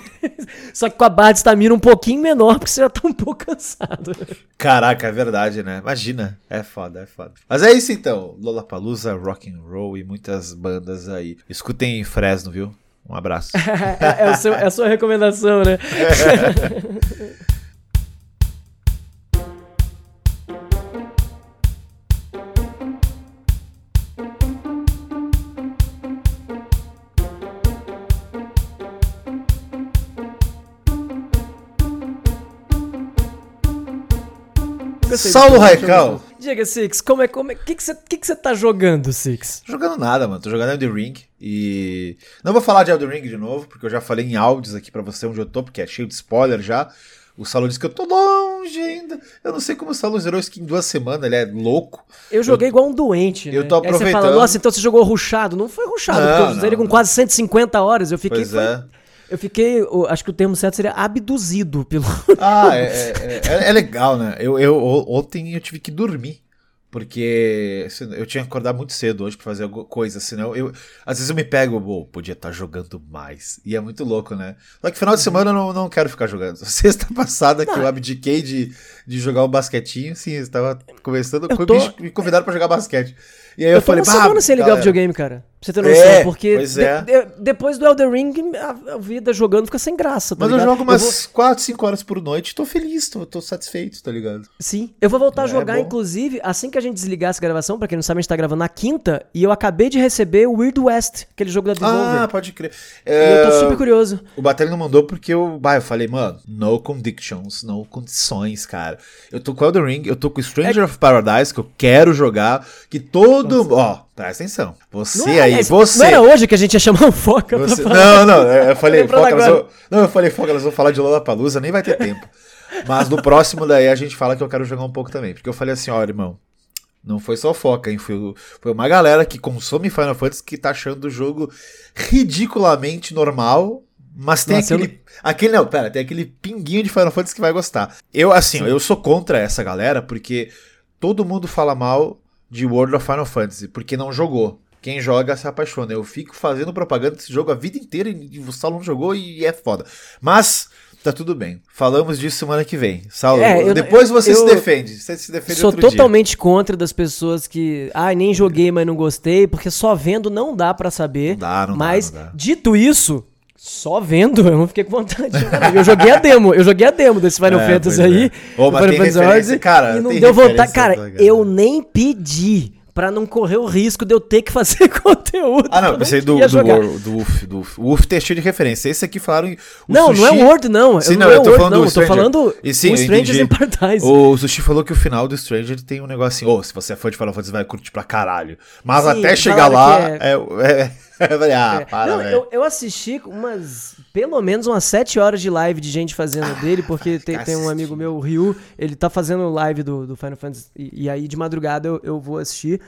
Só que com a barra de estamina um pouquinho menor, porque você já tá um pouco cansado. Caraca, é verdade, né? Imagina. É foda, é foda. Mas é isso então. Lollapalooza, rock and roll e muitas bandas aí. Escutem Fresno, viu? Um abraço. É, é seu- é a sua recomendação, né? Saulo Raical. Diga, Six, como é, como é, que que você que que você tá jogando, Six? Jogando nada, mano. Tô jogando Elden Ring. E. Não vou falar de Elden Ring de novo, porque eu já falei em áudios aqui pra você onde eu tô, porque é cheio de spoiler já. O Saulo disse que eu tô longe ainda. Eu não sei como o Saulo zerou isso aqui em duas semanas, ele é louco. Eu joguei igual um doente, né? eu tô Aí você fala, aproveitando. nossa, então você jogou rushado. Não foi rushado, Não, porque eu zerei com quase 150 horas. Eu fiquei. Pois foi- é. Eu fiquei. Acho que o termo certo seria abduzido pelo. Ah, é, é, é- é legal, né? Eu, eu, ontem eu tive que dormir. Porque assim, eu tinha que acordar muito cedo hoje pra fazer alguma coisa, senão eu. Às vezes eu me pego, pô, podia estar jogando mais. E é muito louco, né? Só que final de semana eu não, não quero ficar jogando. Sexta passada que eu abdiquei de, de jogar um basquetinho, sim, eu estava me- tô- me convidaram pra jogar basquete. E aí eu, Eu tô falei, uma semana sem ligar o galera, videogame, cara. Pra você ter É, noção. porque pois de- é. de- depois do Elder Ring, a, a vida jogando fica sem graça. Tá Mas eu ligado? jogo vou- umas 4, 5 horas por noite, tô feliz, tô, tô satisfeito, tá ligado? Sim. Eu vou voltar a É jogar, bom. inclusive, assim que a gente desligar essa gravação. Pra quem não sabe, a gente tá gravando na quinta. E eu acabei de receber o Weird West, aquele jogo da Devolver. Ah, pode crer. e eu tô É, super curioso. O Batalha não mandou porque eu, bah, eu falei, mano, no conditions, no condições, cara. Eu tô com Elden Ring, eu tô com Stranger of Paradise, que eu quero jogar, que todo... Ó, presta atenção. Você Não é, aí, você... Não era hoje que a gente ia chamar o Foca você- pra falar. Não, não, eu falei, foca, vão... Não, eu falei, foca, elas vão falar de Lollapalooza, nem vai ter tempo. Mas no próximo daí a gente fala que eu quero jogar um pouco também. Porque eu falei assim, ó, irmão, não foi só foca, hein? Foi, foi uma galera que consome Final Fantasy que tá achando o jogo ridiculamente normal, mas tem Nossa, eu aquele. Aquele, não, pera, tem aquele pinguinho de Final Fantasy que vai gostar. Eu, assim, eu sou contra essa galera porque todo mundo fala mal de World of Final Fantasy, porque não jogou. Quem joga se apaixona. Eu fico fazendo propaganda desse jogo a vida inteira e o Saulo não jogou e é foda. Mas tá tudo bem. Falamos disso semana que vem. Saulo, É, eu- depois você eu- se defende. Você se defende Sou outro dia. totalmente contra das pessoas que, ah, nem joguei, mas não gostei, porque só vendo não dá pra saber. Não dá, não dá, mas não dá. dito isso, só vendo, eu não fiquei com vontade não. Eu joguei a demo, eu joguei a demo desse Final É, Fantasy é. aí, Ô, do mas Final Fantasy Odyssey, cara, e não deu vontade, cara, caramba. eu nem pedi pra não correr o risco de eu ter que fazer conteúdo. Ah, não, eu pensei do, do, jogar. Do. Do UF. O UF tem cheio de referência. Esse aqui falaram. em- o Não, não é Sushi- Word, não. Sim, eu não, não, é eu tô Word, falando não. do Eu tô falando E sim, o Strangers in Paradise. O Sushi falou que o final do Stranger tem um negócio assim, ô, se você é fã de Final Fantasy, vai curtir pra caralho. Mas Sim, até chegar lá, é... é, falei, ah, É. para, não, eu, eu assisti umas. Pelo menos umas 7 horas de live de gente fazendo dele, porque tem, tem um amigo meu, o Ryu, ele tá fazendo live do, do Final Fantasy. E, e aí de madrugada eu, eu vou assistir.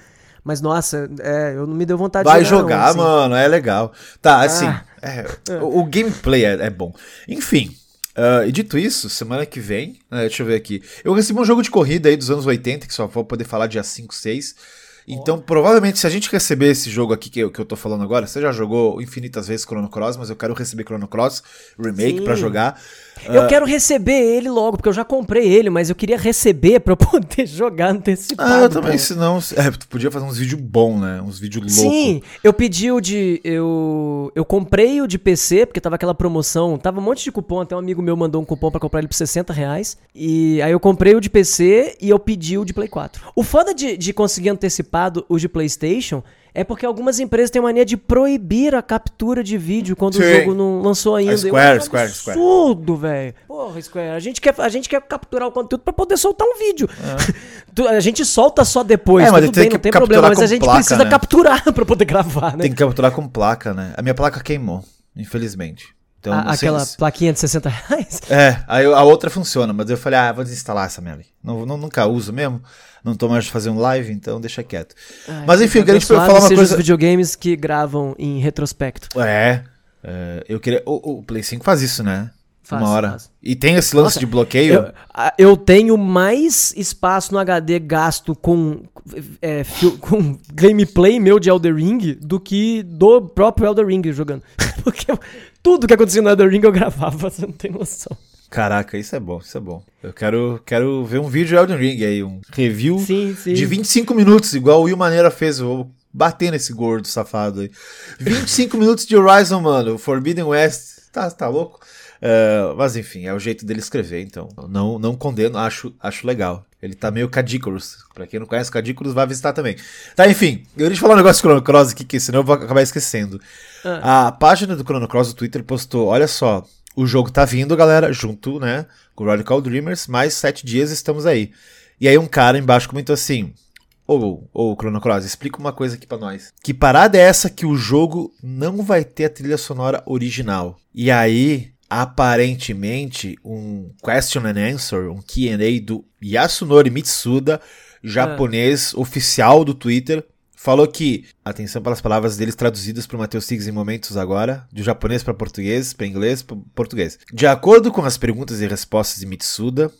Mas nossa, é, eu não me deu vontade Vai de jogar. jogar, não, assim. mano, é legal. Tá, assim, Ah. é, o, o gameplay é, é bom. Enfim, ah, e dito isso, semana que vem, né, deixa eu ver aqui. Eu recebi um jogo de corrida aí dos anos 80, que só vou poder falar dia 5, 6. Então, provavelmente, se a gente receber esse jogo aqui que eu, que eu tô falando agora, você já jogou infinitas vezes Chrono Cross, mas eu quero receber Chrono Cross Remake pra jogar. Eu quero receber ele logo, porque eu já comprei ele, mas eu queria receber pra eu poder jogar antecipado. Ah, eu também, pô. senão. É, tu podia fazer uns vídeos bons, né? Uns vídeos loucos. Sim, eu pedi o de. Eu, eu comprei o de PC, porque tava aquela promoção. Tava um monte de cupom, até um amigo meu mandou um cupom pra comprar ele por 60 reais. E aí eu comprei o de PC e eu pedi o de Play 4. O foda de, de conseguir antecipado o de PlayStation é porque algumas empresas têm mania de proibir a captura de vídeo quando o Sim. jogo não lançou ainda. Eu Square, Square, Square. absurdo, velho. Porra, Square, a gente, quer, a gente quer capturar o conteúdo pra poder soltar um vídeo. Tu- a gente solta só depois, É, mas tudo tem bem, que não tem problema, mas a gente placa, precisa né? capturar pra poder gravar, né? Tem que capturar com placa, né? A minha placa queimou, infelizmente. Então, A- aquela se- plaquinha de 60 reais? É, aí a outra funciona, mas eu falei, ah, vou desinstalar essa merda. Não, não, nunca uso mesmo. Não tô mais fazendo live, então deixa quieto. mas enfim, eu queria te falar uma coisa. os videogames que gravam em retrospecto. É, é, eu queria. O, o Play 5 faz isso, né? Faz, uma hora. faz. E tem esse lance Nossa, de bloqueio. Eu, eu tenho mais espaço no HD gasto com, é, com gameplay meu de Elder Ring do que do próprio Elder Ring jogando. Porque tudo que acontecia no Elder Ring eu gravava, você não tem noção. Caraca, isso é bom, isso é bom. Eu quero, quero ver um vídeo de Elden Ring aí, um review Sim, sim. de 25 minutos, igual o Will Maneira fez. Eu vou bater nesse gordo safado aí. 25 minutos de Horizon, mano. Forbidden West. Tá, tá louco? É, mas enfim, é o jeito dele escrever, então. Não, não condeno, acho, acho legal. Ele tá meio Cadícoros. Pra quem não conhece Cadícoros, vai visitar também. Tá, enfim. Eu te falar um negócio do Chrono Cross aqui, que senão eu vou acabar esquecendo. A página do Chrono Cross do Twitter postou: olha só, o jogo tá vindo, galera, junto, né, com o Radical Dreamers, mais sete dias estamos aí. E aí um cara embaixo comentou assim: Ô, ô, Chrono Cross, explica uma coisa aqui pra nós. Que parada é essa que o jogo não vai ter a trilha sonora original? E aí, aparentemente, um question and answer, um Q&A do Yasunori Mitsuda, japonês oficial do Twitter, falou que, atenção pelas palavras deles traduzidas para o Matheus Siggs em momentos agora, do japonês para português, para inglês, para português. De acordo com as perguntas e respostas de Mitsuda,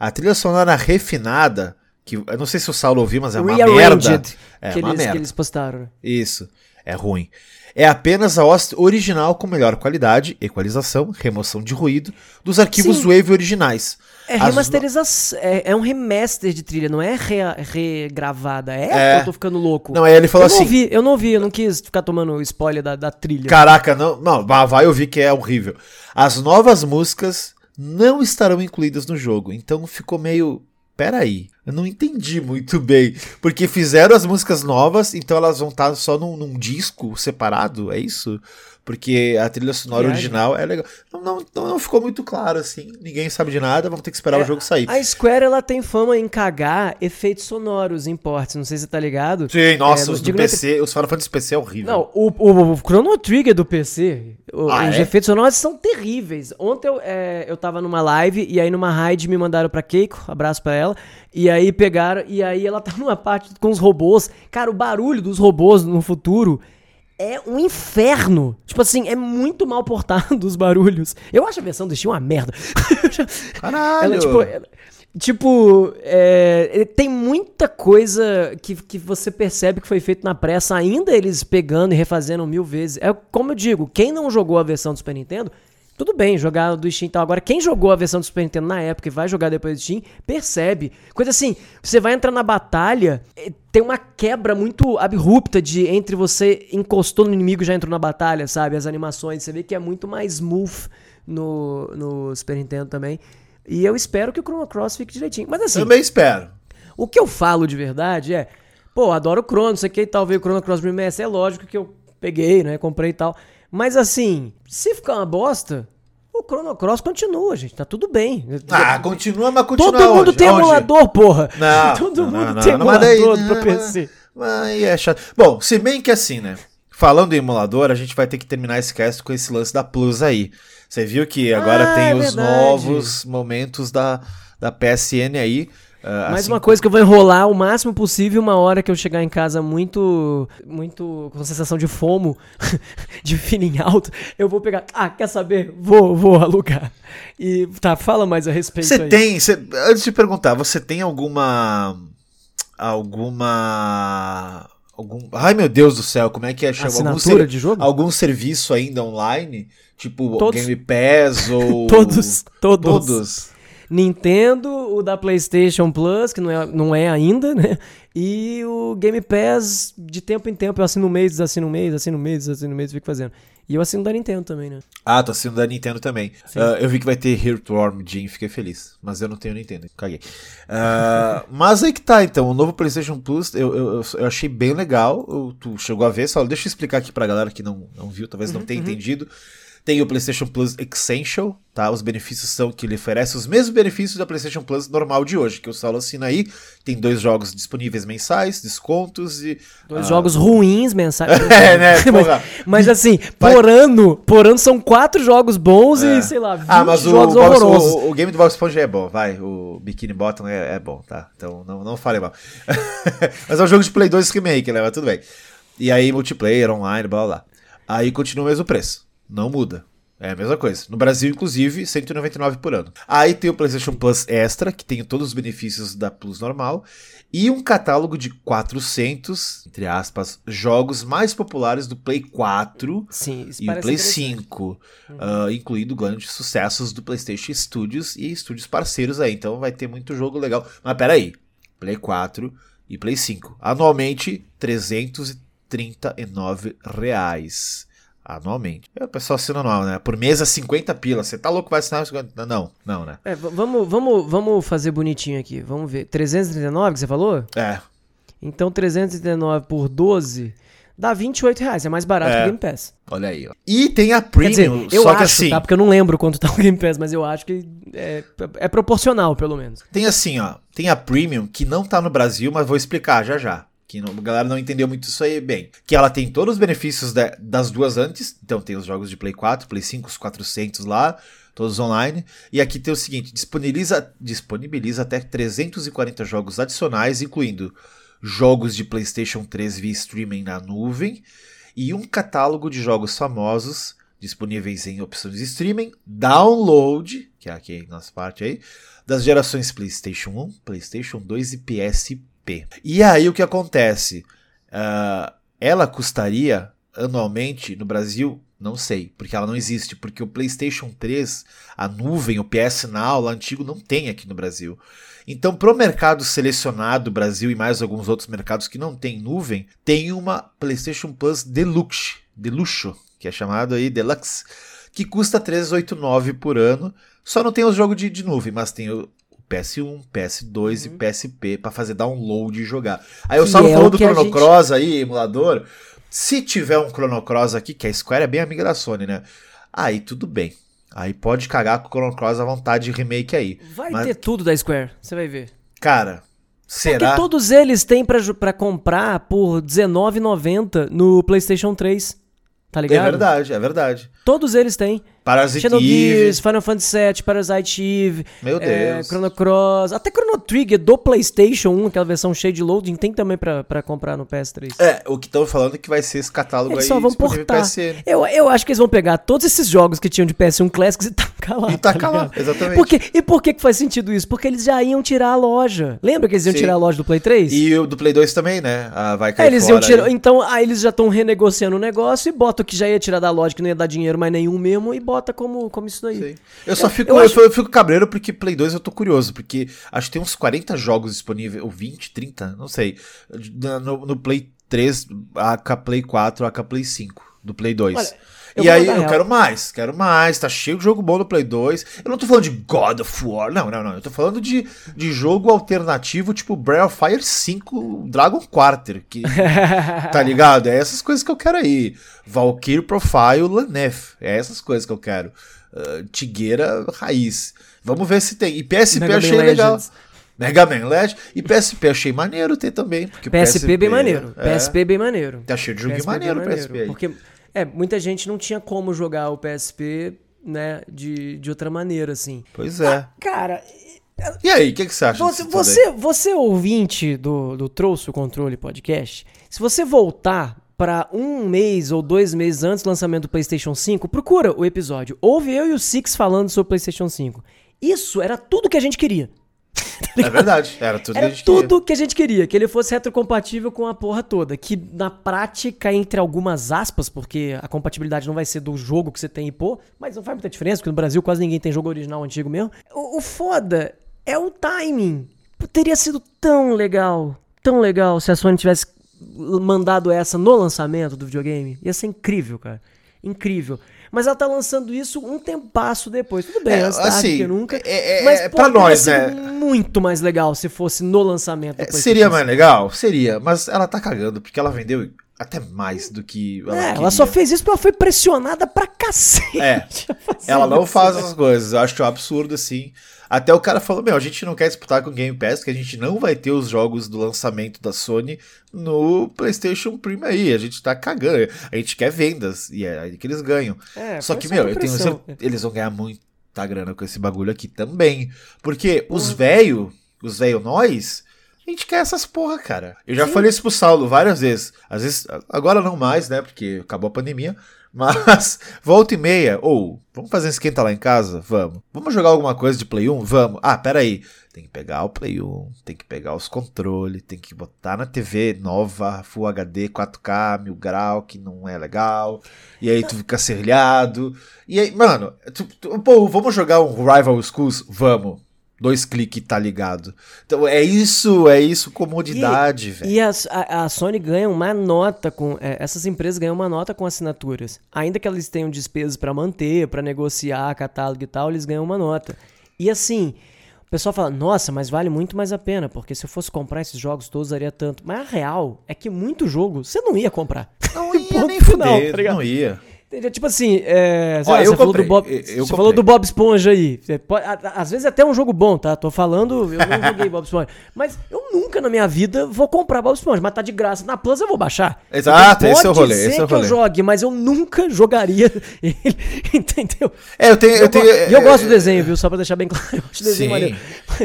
a trilha sonora refinada, que eu não sei se o Saulo ouviu, mas é uma merda. É que, uma eles, merda. que eles postaram. Isso, é ruim. É apenas a host original com melhor qualidade, equalização, remoção de ruído dos arquivos Sim. Wave originais. É remasterização. É, é um remaster de trilha, não é regravada. É, É. eu tô ficando louco. Não, aí ele falou eu não assim: ouvi, eu não ouvi, eu não quis ficar tomando spoiler da, da trilha. Caraca, não, não, vai ouvir que é horrível. As novas músicas não estarão incluídas no jogo, então ficou meio. Peraí, eu não entendi muito bem. Porque fizeram as músicas novas, então elas vão estar só num, num disco separado, é isso? Porque a trilha sonora Viagem. original é legal. Não, não, não, ficou muito claro, assim. Ninguém sabe de nada, vamos ter que esperar É, o jogo sair. A Square, ela tem fama em cagar efeitos sonoros em ports, não sei se você tá ligado. Sim, nossa, É, os do PC, os Final Fantasy PC é horrível. Não, o, o, o Chrono Trigger do PC, o- Ah, os é? efeitos sonoros são terríveis. Ontem eu, é, eu tava numa live e aí numa raid me mandaram pra Keiko, abraço pra ela, e aí pegaram, e aí ela tá numa parte com os robôs. Cara, o barulho dos robôs no futuro é um inferno. Tipo assim, é muito mal portado os barulhos. Eu acho a versão do Steam uma merda. Caralho! Ela, tipo, ela- Tipo, é, tem muita coisa que, que você percebe que foi feito na pressa, ainda eles pegando e refazendo mil vezes. É como eu digo, quem não jogou a versão do Super Nintendo, tudo bem jogar do Steam e tal. Agora, quem jogou a versão do Super Nintendo na época e vai jogar depois do Steam, percebe. Coisa assim, você vai entrar na batalha, tem uma quebra muito abrupta de entre você encostou no inimigo e já entrou na batalha, sabe? As animações, você vê que é muito mais smooth no, no Super Nintendo também. E eu espero que o Chrono Cross fique direitinho. Mas assim. Também espero. O que eu falo de verdade é. Pô, adoro o Chrono, sei que tal ver o Chrono Cross Remaster. É lógico que eu peguei, né? Comprei e tal. Mas assim, se ficar uma bosta, o Chrono Cross continua, gente. Tá tudo bem. Ah, continua, mas continua Todo mundo onde? tem Onde? emulador, porra. Não, Todo não, mundo não, tem não, mas emulador daí- pra PC. Aí é chato. Bom, se bem que assim, né? Falando em emulador, a gente vai ter que terminar esse cast com esse lance da Plus aí. Você viu que agora Ah, tem é os verdade. novos momentos da, da PSN aí. Ah, Mais assim uma coisa que eu vou enrolar o máximo possível uma hora que eu chegar em casa muito, muito com sensação de fomo, de feeling alto, eu vou pegar, ah, quer saber? Vou, vou alugar. E tá, fala mais a respeito Você aí. tem, você- antes de perguntar, você tem alguma. Alguma. Algum, ai meu Deus do céu, como é que é? Chama? Algum, ser- de jogo? algum serviço ainda online? Tipo Todos. Game Pass ou. Todos, todos. Todos. Nintendo, o da PlayStation Plus, que não é, não é ainda, né? E o Game Pass, de tempo em tempo, eu assino um mês, assino um mês, assino um mês, assino um mês, fico fazendo. E eu assino da Nintendo também, né? Ah, tô assinando da Nintendo também. Ah, eu vi que vai ter Heartworm Jim, fiquei feliz. Mas eu não tenho Nintendo, caguei. Ah, mas aí que tá, então. O novo PlayStation Plus eu, eu, eu- achei bem legal. Eu- tu chegou a ver, só deixa eu explicar aqui pra galera que não, não viu, talvez Uhum, não tenha entendido. Tem o PlayStation Plus Essential, tá? Os benefícios são que ele oferece os mesmos benefícios da PlayStation Plus normal de hoje, que o Saulo assina aí. Tem dois jogos disponíveis mensais, descontos e. Dois ah, jogos ruins mensais. É, né, porra. mas, mas assim, Vai- por ano, por ano são quatro jogos bons É. e, sei lá, 20 Ah, mas o, jogos Bob- horrorosos. o, o game do Bob Esponja é bom, vai. O Bikini Bottom é, é bom, tá? Então não, não fale mal. mas é um jogo de Play 2 Remake, né? Mas tudo bem. E aí, multiplayer, online, blá blá. Aí continua o mesmo preço. Não muda. É a mesma coisa. No Brasil, inclusive, 199 por ano. Aí tem o PlayStation Plus Extra, que tem todos os benefícios da Plus normal. E um catálogo de 400, entre aspas, jogos mais populares do Play 4 Sim, e Play interessante. 5, ah, incluindo grandes sucessos do PlayStation Studios e estúdios parceiros aí. Então vai ter muito jogo legal. Mas peraí, Play 4 e Play 5. Anualmente, 339 reais. Anualmente. É, o pessoal assina anual, né? Por mês é 50 pila. Você tá louco vai assinar 50? Não, não, né? É, vamos, vamos, vamos fazer bonitinho aqui. Vamos ver. 339 que você falou? É. Então 339 por 12 dá 28 reais. É mais barato É. que o Game Pass. Olha aí, ó. E tem a Quer dizer, Premium, eu só acho, que assim. tá? Porque eu não lembro quanto tá o Game Pass, mas eu acho que é, é proporcional, pelo menos. Tem assim, ó. Tem a Premium, que não tá no Brasil, mas vou explicar já já. Que não- a galera não entendeu muito isso aí bem. Que ela tem todos os benefícios da- das duas antes. Então tem os jogos de Play 4, Play 5, os 400 lá, todos online. E aqui tem o seguinte: disponibiliza, disponibiliza até 340 jogos adicionais, incluindo jogos de PlayStation 3 via streaming na nuvem e um catálogo de jogos famosos disponíveis em opções de streaming, download, que é aqui nossa parte aí, das gerações PlayStation 1, PlayStation 2 e PSP. E aí o que acontece? Ah, ela custaria anualmente no Brasil? Não sei, porque ela não existe, porque o PlayStation 3, a nuvem, o PS Now, lá antigo, não tem aqui no Brasil. Então, para o mercado selecionado, Brasil e mais alguns outros mercados que não tem nuvem, tem uma PlayStation Plus Deluxe, Deluxo, que é chamado aí Deluxe, que custa 389 por ano. Só não tem os jogos de, de nuvem, mas tem o PS1, PS2 e PSP para fazer download e jogar. Aí o Que Saulo é falou o do Chrono gente- Cross aí, emulador. Se tiver um Chrono Cross aqui, que a Square é bem amiga da Sony, né? Aí tudo bem. Aí pode cagar com o Chrono Cross à vontade de remake aí. Vai Mas- ter tudo da Square, você vai ver. Cara, será? Porque todos eles têm pra comprar por R$19,90 no PlayStation 3. Tá É ligado? verdade, é verdade. Todos eles têm. Parasite Xenogears, Final Fantasy VII, Parasite Eve, Meu é, Deus. Chrono Cross, até Chrono Trigger do PlayStation 1, aquela versão cheia de loading, tem também pra, pra comprar no PS3. É, o que estão falando é que vai ser esse catálogo Eles aí só vão portar. Eu, eu acho que eles vão pegar todos esses jogos que tinham de PS1 Classics e tacar lá. E tacar lá, ligado? exatamente. Por quê? E por que, que faz sentido isso? Porque eles já iam tirar a loja. Lembra que eles iam Sim. tirar a loja do Play 3? E o do Play 2 também, né? Ah, vai É, cair eles fora iam tirar, aí. então aí eles já estão renegociando o negócio e bota o que já ia tirar da loja, que não ia dar dinheiro mais nenhum mesmo, e bota como, como isso daí. Sim. Eu só fico, eu eu, acho- eu fico cabreiro porque Play 2 eu tô curioso, porque acho que tem uns 40 jogos disponíveis, ou 20, 30, não sei, no, no Play 3, AK Play 4, AK Play 5, do Play 2. Olha, eu e aí eu real. quero mais, quero mais, tá cheio de jogo bom no Play 2. Eu não tô falando de God of War, não, não, não. Eu tô falando de, de jogo alternativo tipo Breath of Fire 5 Dragon Quarter, que tá ligado? É essas coisas que eu quero aí. Valkyrie Profile Lanef. É essas coisas que eu quero. Uh, Tigueira Raiz. Vamos ver se tem. E PSP Mega Man achei legal. Legends. Mega Man Legend. E PSP achei maneiro ter também. Porque PSP, bem maneiro. é, PSP bem maneiro. Tá cheio de joguinho PSP maneiro bem PSP aí. Porque, é, muita gente não tinha como jogar o PSP, né, de, de outra maneira, assim. Pois é. Cara, E aí, o que, que você acha você, você, você ouvinte do, do Trouxe o Controle Podcast, se você voltar pra um mês ou dois meses antes do lançamento do PlayStation 5, procura o episódio. Ouve eu e o Six falando sobre o PlayStation 5. Isso era tudo que a gente queria. É verdade. Era tudo que a Era gente queria. tudo que a gente queria, que ele fosse retrocompatível com a porra toda. Que na prática, entre algumas aspas, porque a compatibilidade não vai ser do jogo que você tem e pô, mas não faz muita diferença, porque no Brasil quase ninguém tem jogo original antigo mesmo. O, o foda é o timing. Pô, Teria sido tão legal, tão legal se a Sony tivesse mandado essa no lançamento do videogame. Ia ser incrível, cara. Incrível. Mas ela tá lançando isso um tempasso depois. Tudo bem, É, antes assim, que nunca. é- é- mas, é pô, pra nós, né? muito mais legal se fosse no lançamento É, seria 5. mais legal? Seria, mas ela tá cagando, porque ela vendeu até mais do que ela É, ela queria. só fez isso porque ela foi pressionada pra cacete. É, a fazer Ela não faz essas coisas, eu acho absurdo assim. Até o cara falou: Meu, a gente não quer disputar com o Game Pass, porque a gente não vai ter os jogos do lançamento da Sony no PlayStation Prime aí. A gente tá cagando. A gente quer vendas, e é aí que eles ganham. É, Só que, meu, eu tenho certeza eles vão ganhar muita grana com esse bagulho aqui também. Porque Uhum. os velho, os velho nós, a gente quer essas porra, cara. Eu já falei isso pro Saulo várias vezes. Às vezes, agora não mais, né? Porque acabou a pandemia. Mas, volta e meia, ou, vamos fazer um esquenta lá em casa? Vamos. Vamos jogar alguma coisa de Play 1? Vamos. Ah, peraí. Tem que pegar o Play 1, tem que pegar os controles, tem que botar na TV nova, Full HD, 4K, mil grau, que não é legal. E aí tu fica serrilhado. E aí, mano, tu, tu- pô, vamos jogar um Rival Schools? Vamos. Dois cliques tá ligado. Então é isso, é isso, comodidade, velho. E a, a, a Sony ganha uma nota com. é, essas empresas ganham uma nota com assinaturas. Ainda que eles tenham despesas pra manter, pra negociar catálogo e tal, eles ganham uma nota. E assim, o pessoal fala, nossa, mas vale muito mais a pena, porque se eu fosse comprar esses jogos todos, daria tanto. Mas a real é que muito jogo você não ia comprar. Não ia nem fuder, tá não ia. Entendeu? Tipo assim, é, Ó, lá, você, falou do Bob, você falou do Bob Esponja aí. Pode- às vezes é até um jogo bom, tá? Tô falando, eu não joguei Bob Esponja. Mas eu nunca na minha vida vou comprar Bob Esponja. Mas tá de graça na Plus, eu vou baixar. Exato, Então esse é o pode rolê, ser esse é que eu jogue, mas eu nunca jogaria ele. Entendeu? É, eu tenho. Eu, Eu, tenho go- e eu é, gosto do desenho, viu? Só pra deixar bem claro. Eu Sim.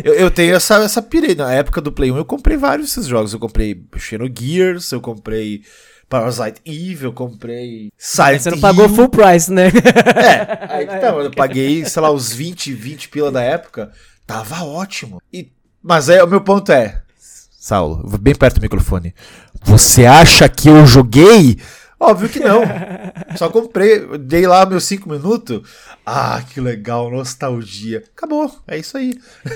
eu, eu tenho essa, essa pira aí. Na época do Play 1 eu comprei vários desses jogos. Eu comprei Xenogears, eu comprei Parasite Eve, eu comprei Silent Você não pagou Hill. full price, né? É, aí que tá, eu paguei, sei lá, uns 20, 20 pila da época. Tava ótimo. E, mas é, o meu ponto é. Saulo, bem perto do microfone. Você acha que eu joguei? Óbvio que não. Só comprei, dei lá meus 5 minutos. Ah, que legal, nostalgia. Acabou, é isso aí.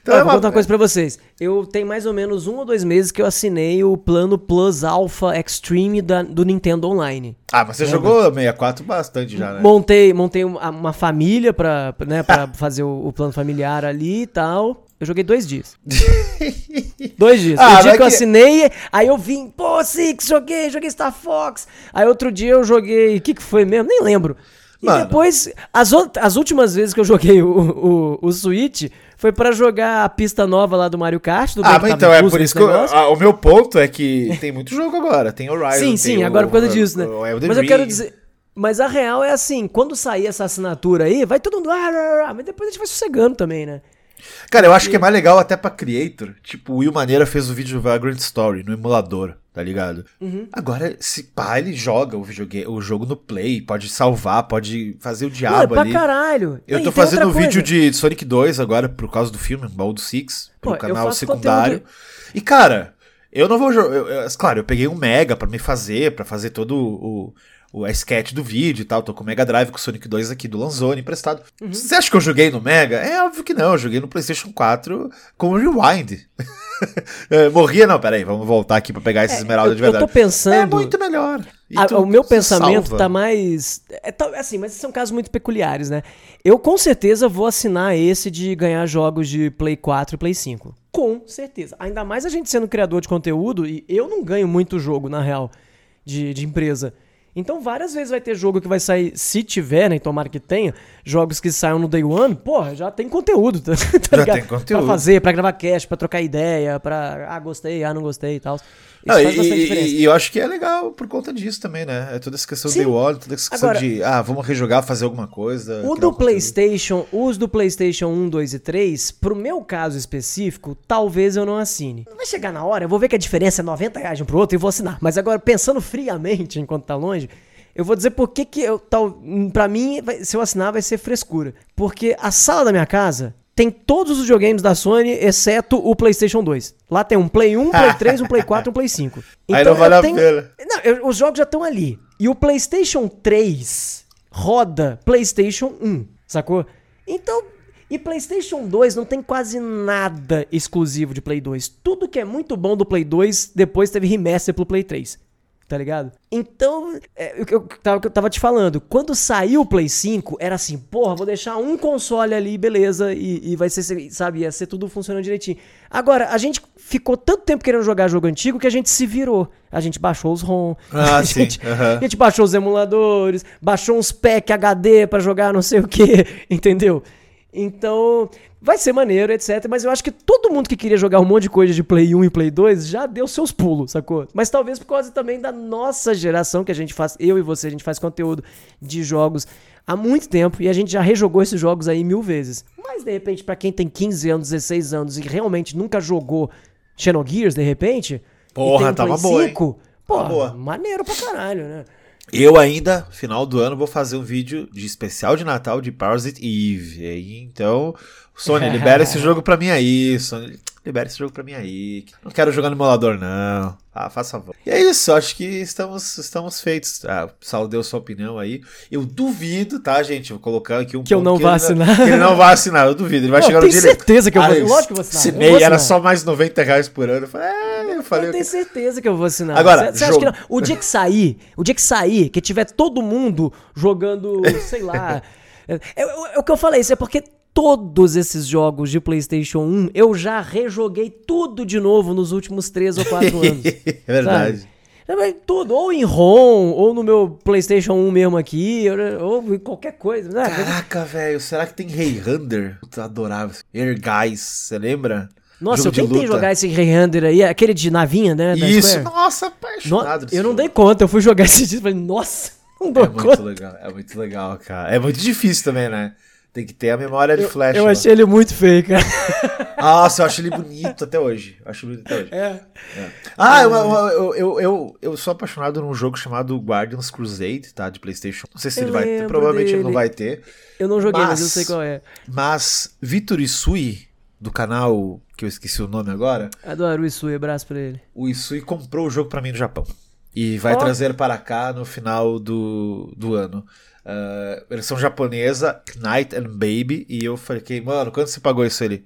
então Ó, é vou uma- contar uma coisa pra vocês. Eu tenho mais ou menos um ou dois meses que eu assinei o plano Plus Alpha Extreme da- do Nintendo Online. Ah, mas você jogou 64 bastante já, né? Montei, montei uma, uma família pra, né, pra fazer o, o plano familiar ali e tal. Eu joguei dois dias. dois dias. Ah, o dia que eu assinei, aí eu vim, pô, Six, joguei, joguei Star Fox. Aí outro dia eu joguei, o que que foi mesmo? Nem lembro. E Mano. depois, as, as últimas vezes que eu joguei o, o, o Switch, foi pra jogar a pista nova lá do Mario Kart. bem Ah, mas então é por nesse isso que eu- negócio. ah, o meu ponto é que tem muito jogo agora. Tem Horizon, Sim, tem sim, o- agora por causa o- disso, né? o Mas eu quero dizer. Mas a real é assim, quando sair essa assinatura aí, vai todo mundo. Ah, mas depois a gente vai sossegando também, né? Cara, eu acho que é mais legal até pra creator. Tipo, o Will Maneira fez o vídeo Vagrant Story no emulador, tá ligado? Uhum. Agora, se pá, ele joga o, videogame, o jogo no Play, pode salvar, pode fazer o é diabo pra ali. caralho. Eu E tô fazendo um vídeo de Sonic 2 agora, por causa do filme, Ball do Six, pro Pô, canal secundário. conteúdo. E, cara, eu não vou jogar. Claro, eu peguei um Mega pra me fazer, pra fazer todo o, o a sketch do vídeo e tal. Tô com o Mega Drive com o Sonic 2 aqui do Lanzoni emprestado. Uhum. Você acha que eu joguei no Mega? É óbvio que não, eu joguei no PlayStation 4 com o Rewind. É, Morria, não, peraí, vamos voltar aqui pra pegar esse esmeralda eu, de eu verdade. tô pensando. É muito melhor. A- o meu pensamento salva. tá mais. É, tá- assim, mas são casos muito peculiares, né? Eu com certeza vou assinar esse de ganhar jogos de Play 4 e Play 5. Com certeza. Ainda mais a gente sendo criador de conteúdo, e eu não ganho muito jogo, na real, de, de empresa. Então, várias vezes vai ter jogo que vai sair, se tiver, né? Tomara que tenha, jogos que saiam no Day One, porra, já tem conteúdo, tá, tá Já ligado? tem conteúdo. Pra fazer, pra gravar cast, pra trocar ideia, pra. Ah, gostei, ah, não gostei e tal. Isso Não, faz e, bastante e- diferença. e eu acho que é legal por conta disso também, né? É toda essa questão Sim. de One, toda essa questão Agora- de, ah, vamos rejogar, fazer alguma coisa. O do conteúdo. PlayStation, os do PlayStation 1, 2 e 3, pro meu caso específico, talvez eu não assine. Vai chegar na hora, eu vou ver que a diferença é 90 reais de um pro outro e vou assinar. Mas agora, pensando friamente enquanto tá longe, eu vou dizer por que que eu, tal, pra mim, vai- se eu assinar vai ser frescura. Porque a sala da minha casa tem todos os videogames da Sony, exceto o PlayStation 2. Lá tem um Play 1, Play 3, um Play 4 e um Play 5. Aí não vale eu a pena. não, eu- os jogos já estão ali. E o PlayStation 3 roda PlayStation 1, sacou? Então, e PlayStation 2 não tem quase nada exclusivo de Play 2. Tudo que é muito bom do Play 2 depois teve remaster pro Play 3. Tá ligado? Então, é, o que eu, tava- eu tava te falando, quando saiu o Play 5, era assim, porra, vou deixar um console ali, beleza, e, e vai ser, sabe, ia ser tudo funcionando direitinho. Agora, a gente ficou tanto tempo querendo jogar jogo antigo que a gente se virou. A gente baixou os ROM, Ah, a, gente, aham. a gente baixou os emuladores, baixou uns pack HD pra jogar não sei o que, entendeu? Então, vai ser maneiro, etc. Mas eu acho que todo mundo que queria jogar um monte de coisa de Play 1 e Play 2 já deu seus pulos, sacou? Mas talvez por causa também da nossa geração, que a gente faz, eu e você, a gente faz conteúdo de jogos há muito tempo e a gente já rejogou esses jogos aí mil vezes. Mas de repente, pra quem tem 15 anos, 16 anos e realmente nunca jogou Xenogears, de repente, Porra, um tava boa, hein? 5, Tava porra, boa. maneiro pra caralho, né? Eu ainda, final do ano, vou fazer um vídeo de especial de Natal de Parasite Eve. E então, Sony, libera esse jogo pra mim aí. Sony, libera esse jogo pra mim aí. Não quero jogar no emulador, não. Ah, faça favor. E é isso, acho que estamos, estamos feitos. Ah, o Saulo deu sua opinião aí. Eu duvido, tá, gente? Vou colocar aqui um Que eu não vou ele assinar. que ele não vai assinar, eu duvido. Ele vai Não, chegar no tenho dia ele- certeza que eu vou- Ah, lógico que eu vou assinar, eu Assinei, vou era assinar. só mais 90 reais por ano. Eu falei, é, eu falei. Eu tenho que- certeza que eu vou assinar. Agora, Você acha que jogo. não? O dia que sair, o dia que sair, que tiver todo mundo jogando, sei lá. É, é- é o que eu falei, isso é porque todos esses jogos de PlayStation 1 eu já rejoguei tudo de novo nos últimos 3 ou 4 anos. é verdade. sabe? É, Tudo, ou em ROM, ou no meu PlayStation 1 mesmo aqui, ou, em qualquer coisa. né? Caraca, velho, será que tem Hey Hunter? Eu adorava. Air Guys, você lembra? Nossa, Jogo eu tentei jogar esse Rayhander aí, aquele de navinha, né? Isso, Square. nossa, No- apaixonado. desse eu não jogo. dei conta, eu fui jogar esse dia e falei, nossa, não dou É muito conta. legal, é muito legal, cara. É muito difícil também, né? Tem que ter a memória de flash. Eu lá. achei ele muito feio, cara. Nossa, eu acho ele bonito até hoje. Eu acho bonito até hoje. É. Ah, eu, eu, eu, eu, eu sou apaixonado num jogo chamado Guardians Crusade, tá? De PlayStation. Não sei se Eu ele vai ter, provavelmente ele não dele. vai ter. Eu não joguei, mas, Mas- eu sei qual é. Mas Vitor Isui, do canal que eu esqueci o nome agora, Adoro o Isui, abraço pra ele. o Isui comprou o jogo pra mim no Japão. E vai Ó. trazer para cá no final do, do ano. Uh, versão japonesa, Night and Baby. E eu falei, mano, quanto você pagou isso ali?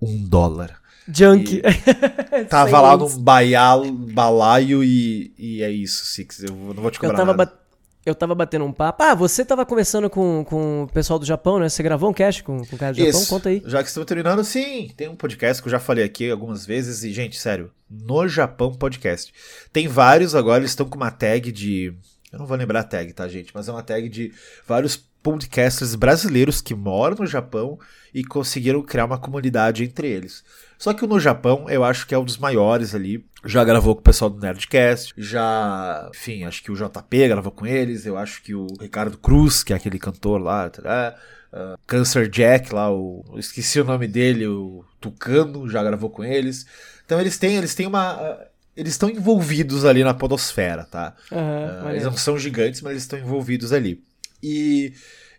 Um dólar. Junk. Tava lá num baial, balaio e, e é isso, Six. Eu não vou te Eu cobrar tava, nada. eu tava batendo um papo. Ah, você tava conversando com, com o pessoal do Japão, né? Você gravou um cast com, com o cara do Japão? Isso. Conta aí. Já que estamos terminando, sim, tem um podcast que eu já falei aqui algumas vezes. E, gente, sério, no Japão Podcast. Tem vários agora, eles estão com uma tag de. Eu não vou lembrar a tag, tá, gente? Mas é uma tag de vários podcasters brasileiros que moram no Japão e conseguiram criar uma comunidade entre eles. Só que o no Japão, eu acho que é um dos maiores ali. Já gravou com o pessoal do Nerdcast, já, enfim, acho que o JP gravou com eles, eu acho que o Ricardo Cruz, que é aquele cantor lá, tá, uh, Cancer Jack lá, o, esqueci o nome dele, o Tucano, já gravou com eles. Então eles têm, eles têm uma. Uh, eles estão envolvidos ali na podosfera, tá? Uhum, uh, eles não são gigantes, mas eles estão envolvidos ali. E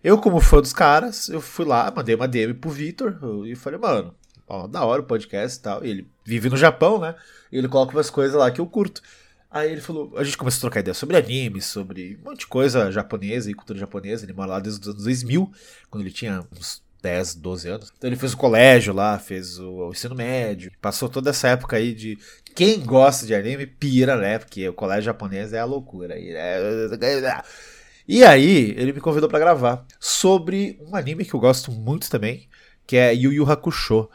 eu, como fã dos caras, eu fui lá, mandei uma DM pro Vitor e falei, mano, ó, da hora o podcast e tal. E ele vive no Japão, né? E ele coloca umas coisas lá que eu curto. Aí ele falou, a gente começou a trocar ideia sobre anime, sobre um monte de coisa japonesa e cultura japonesa. Ele mora lá desde os anos 2000, quando ele tinha uns 10, 12 anos. Então ele fez o colégio lá, fez o, o, ensino médio, passou toda essa época aí de quem gosta de anime pira, né? Porque o colégio japonês é a loucura. E, né? e aí ele me convidou para gravar sobre um anime que eu gosto muito também, que é Yu Yu Hakusho.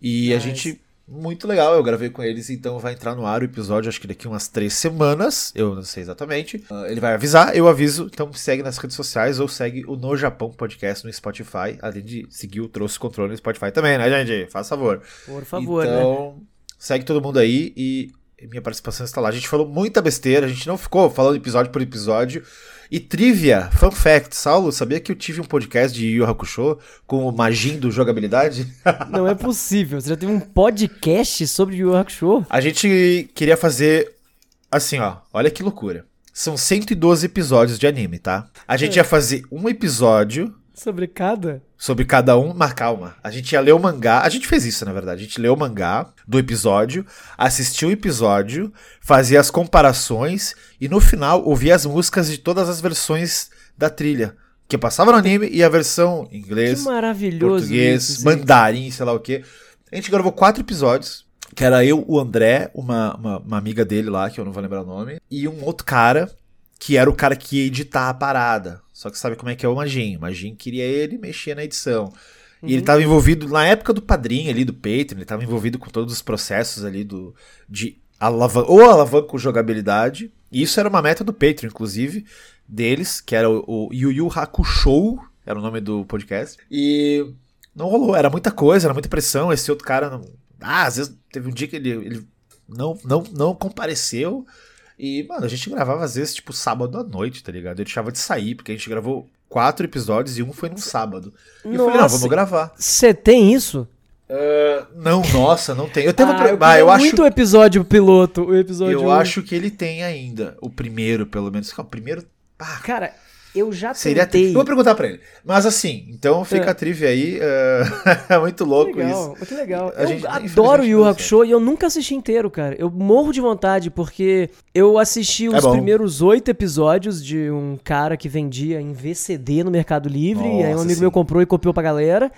E nice. a gente muito legal, eu gravei com eles, então vai entrar no ar o episódio, acho que daqui umas três semanas, eu não sei exatamente. Uh, ele vai avisar, eu aviso, então segue nas redes sociais ou segue o No Japão Podcast no Spotify, além de seguir o Trouxe Controle no Spotify também, né, gente? Faz favor. Por favor, Então, né? segue todo mundo aí e minha participação está lá. A gente falou muita besteira, a gente não ficou falando episódio por episódio. E trivia, fun fact, Saulo, sabia que eu tive um podcast de Yu Hakusho com o Magin do Jogabilidade? Não é possível, você já teve um podcast sobre Yu Hakusho? A gente queria fazer assim, ó, olha que loucura. São 112 episódios de anime, tá? A gente é. ia fazer um episódio Sobre cada? Sobre cada um, mas calma. A gente ia ler o mangá. A gente fez isso, na verdade. A gente leu o mangá do episódio, assistiu o episódio, fazia as comparações e no final ouvia as músicas de todas as versões da trilha. Que passava no anime e a versão em inglês, português, isso, mandarim, sei lá o que. A gente gravou quatro episódios. Que era eu, o André, uma, uma, uma amiga dele lá, que eu não vou lembrar o nome, e um outro cara que era o cara que ia editar a parada. Só que sabe como é que é o Magin? O Magin queria ele mexer na edição. Uhum. E ele estava uhum. envolvido, na época do padrinho ali, do Patreon, ele estava envolvido com todos os processos ali do de alavan ou alavanca jogabilidade. E isso era uma meta do Patreon, inclusive, deles, que era o, o Yu Yu Hakusho, era o nome do podcast. E não rolou, era muita coisa, era muita pressão. Esse outro cara, não... ah, às vezes teve um dia que ele, ele não, não, não compareceu. E, mano, a gente gravava às vezes, tipo, sábado à noite, tá ligado? Eu deixava de sair, porque a gente gravou quatro episódios e um foi num sábado. E nossa, eu falei, não, vamos gravar. Você tem isso? Uh, não, nossa, não tem. Eu tenho ah, eu, ah, eu acho muito o episódio piloto, o episódio Eu acho que ele tem ainda, o primeiro, pelo menos. O primeiro, ah, cara, eu já Seria tentei. Vou perguntar pra ele. Mas assim, então fica é. a trivia aí. Uh, é muito louco que legal, isso. Que legal. A eu gente, adoro o Yu Hakusho e eu nunca assisti inteiro, cara. Eu morro de vontade porque eu assisti é os é primeiros oito episódios de um cara que vendia em VCD no Mercado Livre. Nossa, e aí um amigo sim. meu comprou e copiou pra galera.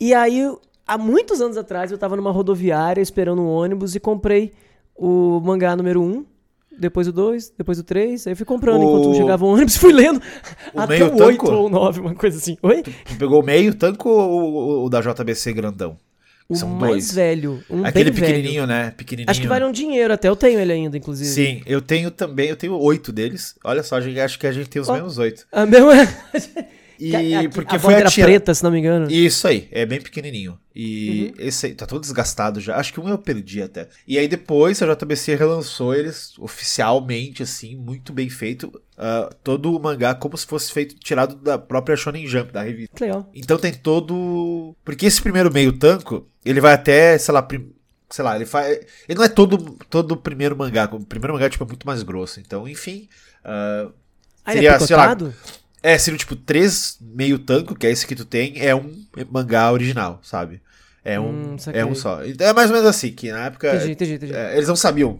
E aí, há muitos anos atrás, eu tava numa rodoviária esperando um ônibus e comprei o mangá número 1. Um, depois o 2, depois o 3, aí eu fui comprando o... enquanto chegava o ônibus, fui lendo o até o 8 ou 9, uma coisa assim. Oi? Tu, tu pegou o meio tanco ou o, da JBC grandão? O São mais dois. velho, um Aquele pequenininho, velho. né? Pequenininho. Acho que vale um dinheiro até, eu tenho ele ainda, inclusive. Sim, eu tenho também, eu tenho oito deles. Olha só, acho que a gente tem os oh, mesmos oito. A mesma... E a, porque a foi a preta, se não me engano. Isso aí, é bem pequenininho. E uhum. esse aí tá todo desgastado já. Acho que um eu perdi até. E aí depois a JBC relançou eles oficialmente, assim, muito bem feito. Uh, todo o mangá como se fosse feito, tirado da própria Shonen Jump, da revista. Legal. Então tem todo. Porque esse primeiro meio tanco, ele vai até, sei lá, prim... sei lá, ele faz. Ele não é todo, todo o primeiro mangá. O primeiro mangá tipo, é muito mais grosso. Então, enfim. Uh... Ah, seria, ele é sei lá, é, seria tipo três meio tanco, que é esse que tu tem, é um mangá original, sabe? É um, hum, é um só. Então é mais ou menos assim, que na época. Entendi, entendi, entendi. É, eles não sabiam.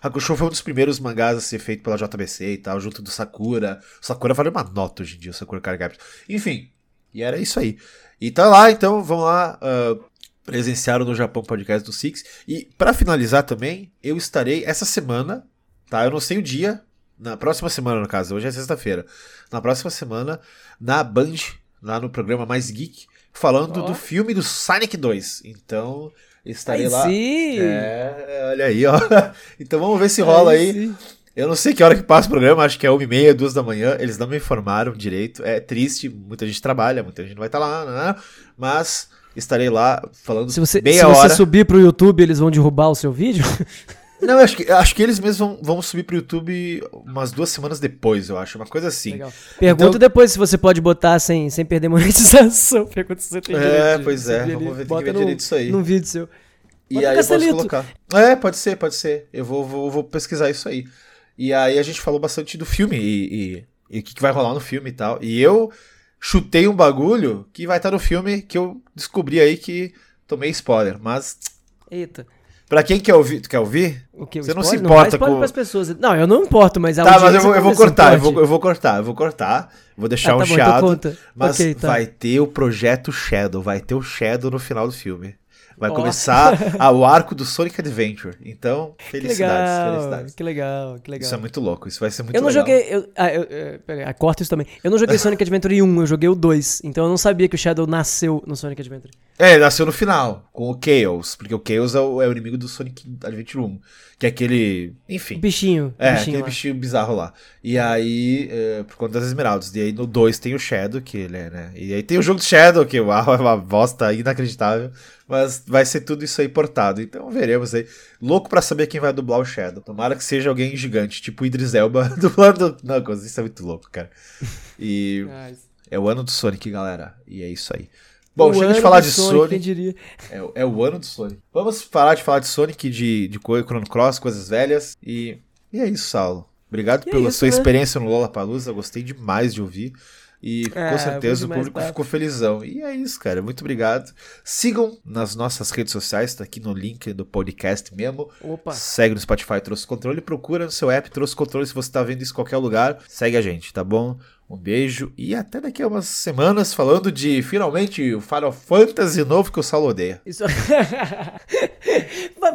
Hakusho foi um dos primeiros mangás a ser feito pela JBC e tal, junto do Sakura. O Sakura vale uma nota hoje em dia, o Sakura Card. Enfim, e era isso aí. E tá lá, então, vamos lá. Uh, presenciaram no Japão podcast do Six. E para finalizar também, eu estarei essa semana, tá? Eu não sei o dia, na próxima semana, no caso, hoje é sexta-feira. Na próxima semana, na Band, lá no programa Mais Geek, falando oh. do filme do Sonic 2. Então, estarei aí lá. Sim. É, olha aí, ó. Então vamos ver se rola aí. aí. Eu não sei que hora que passa o programa, acho que é uma e meia, duas da manhã. Eles não me informaram direito. É triste, muita gente trabalha, muita gente não vai estar lá, né? mas estarei lá falando Se você, meia se hora. você subir pro YouTube, eles vão derrubar o seu vídeo? Não, acho que, acho que eles mesmos vão, vão subir pro YouTube umas duas semanas depois, eu acho. Uma coisa assim. Legal. Pergunta Então- depois se você pode botar sem, sem perder monetização. Pergunta se você tem É, direito de pois é, vamos ver, tem que ver no- direito isso aí. Num vídeo seu. E Bota aí eu posso colocar. É, pode ser, pode ser. Eu vou, vou, vou pesquisar isso aí. E aí a gente falou bastante do filme e, e, e o que, que vai rolar no filme e tal. E eu chutei um bagulho que vai estar no filme que eu descobri aí que tomei spoiler. Mas, Eita. Pra quem quer ouvir, tu quer ouvir? O que? Você não se importa spoiler com- pras pessoas. Não, eu não importo, mas a Tá, mas eu vou, eu vou cortar, eu vou, eu vou cortar, eu vou cortar. Vou deixar Ah, um tá bom, então. Mas Ok, tá. vai ter o projeto Shadow, vai ter o Shadow no final do filme. Vai Ó. começar o arco do Sonic Adventure. Então, Que felicidades, legal, felicidades. que legal, que legal. Isso é muito louco, isso vai ser muito eu não legal. joguei. Eu, ah, eu, eu, pera aí, corta isso também. Eu não joguei Sonic Adventure 1, eu joguei o 2. Então eu não sabia que o Shadow nasceu no Sonic Adventure. É, ele nasceu no final, com o Chaos, porque o Chaos é o, é o inimigo do Sonic Adventure 1, que é aquele, enfim, bichinho. é, bichinho aquele lá. bichinho bizarro lá. E aí, é, por conta das esmeraldas, e aí no 2 tem o Shadow, que ele é, né, e aí tem o jogo do Shadow, que uau, é uma bosta inacreditável, mas vai ser tudo isso aí portado, então veremos aí. Louco pra saber quem vai dublar o Shadow, tomara que seja alguém gigante, tipo o Idris Elba dublando Knuckles, isso é muito louco, cara. E é o ano do Sonic, galera, e é isso aí. Bom, O chega de falar de Sonic, Sonic. Quem diria? É, o- é o ano do Sonic. Vamos parar de falar de Sonic, de, de Chrono Cross, coisas velhas. E, e é isso, Saulo. Obrigado E é pela isso, sua né? experiência no Lollapalooza. Eu gostei demais de ouvir. E É, com certeza o público ficou felizão. E é isso, cara. Muito obrigado. Sigam nas nossas redes sociais, tá aqui no link do podcast mesmo. Opa. Segue no Spotify Trouxe Controle. Procura no seu app Trouxe Controle se você tá vendo isso em qualquer lugar. Segue a gente, tá bom? Um beijo e até daqui a umas semanas falando de finalmente o Final Fantasy novo que o Saulo odeia. Isso...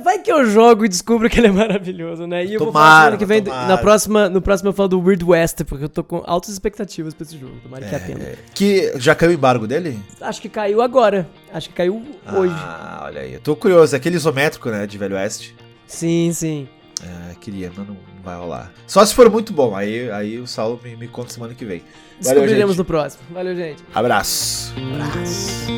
Vai- que eu jogo e descubro que ele é maravilhoso, né? E eu vou falar que vem. tomara. Na próxima, no próximo eu falo do Weird West, porque eu tô com altas expectativas pra esse jogo. Tomara que atenda. Que já caiu o embargo dele? Acho que caiu agora. Acho que caiu hoje. Ah, olha aí. Eu tô curioso. É aquele isométrico, né, de Velho Oeste. Sim, sim. É, queria, mas não não vai rolar. Só se for muito bom. Aí, aí o Saulo me, me conta semana que vem. Valeu, Descobriremos gente. no próximo. Valeu, gente. Abraço. Abraço.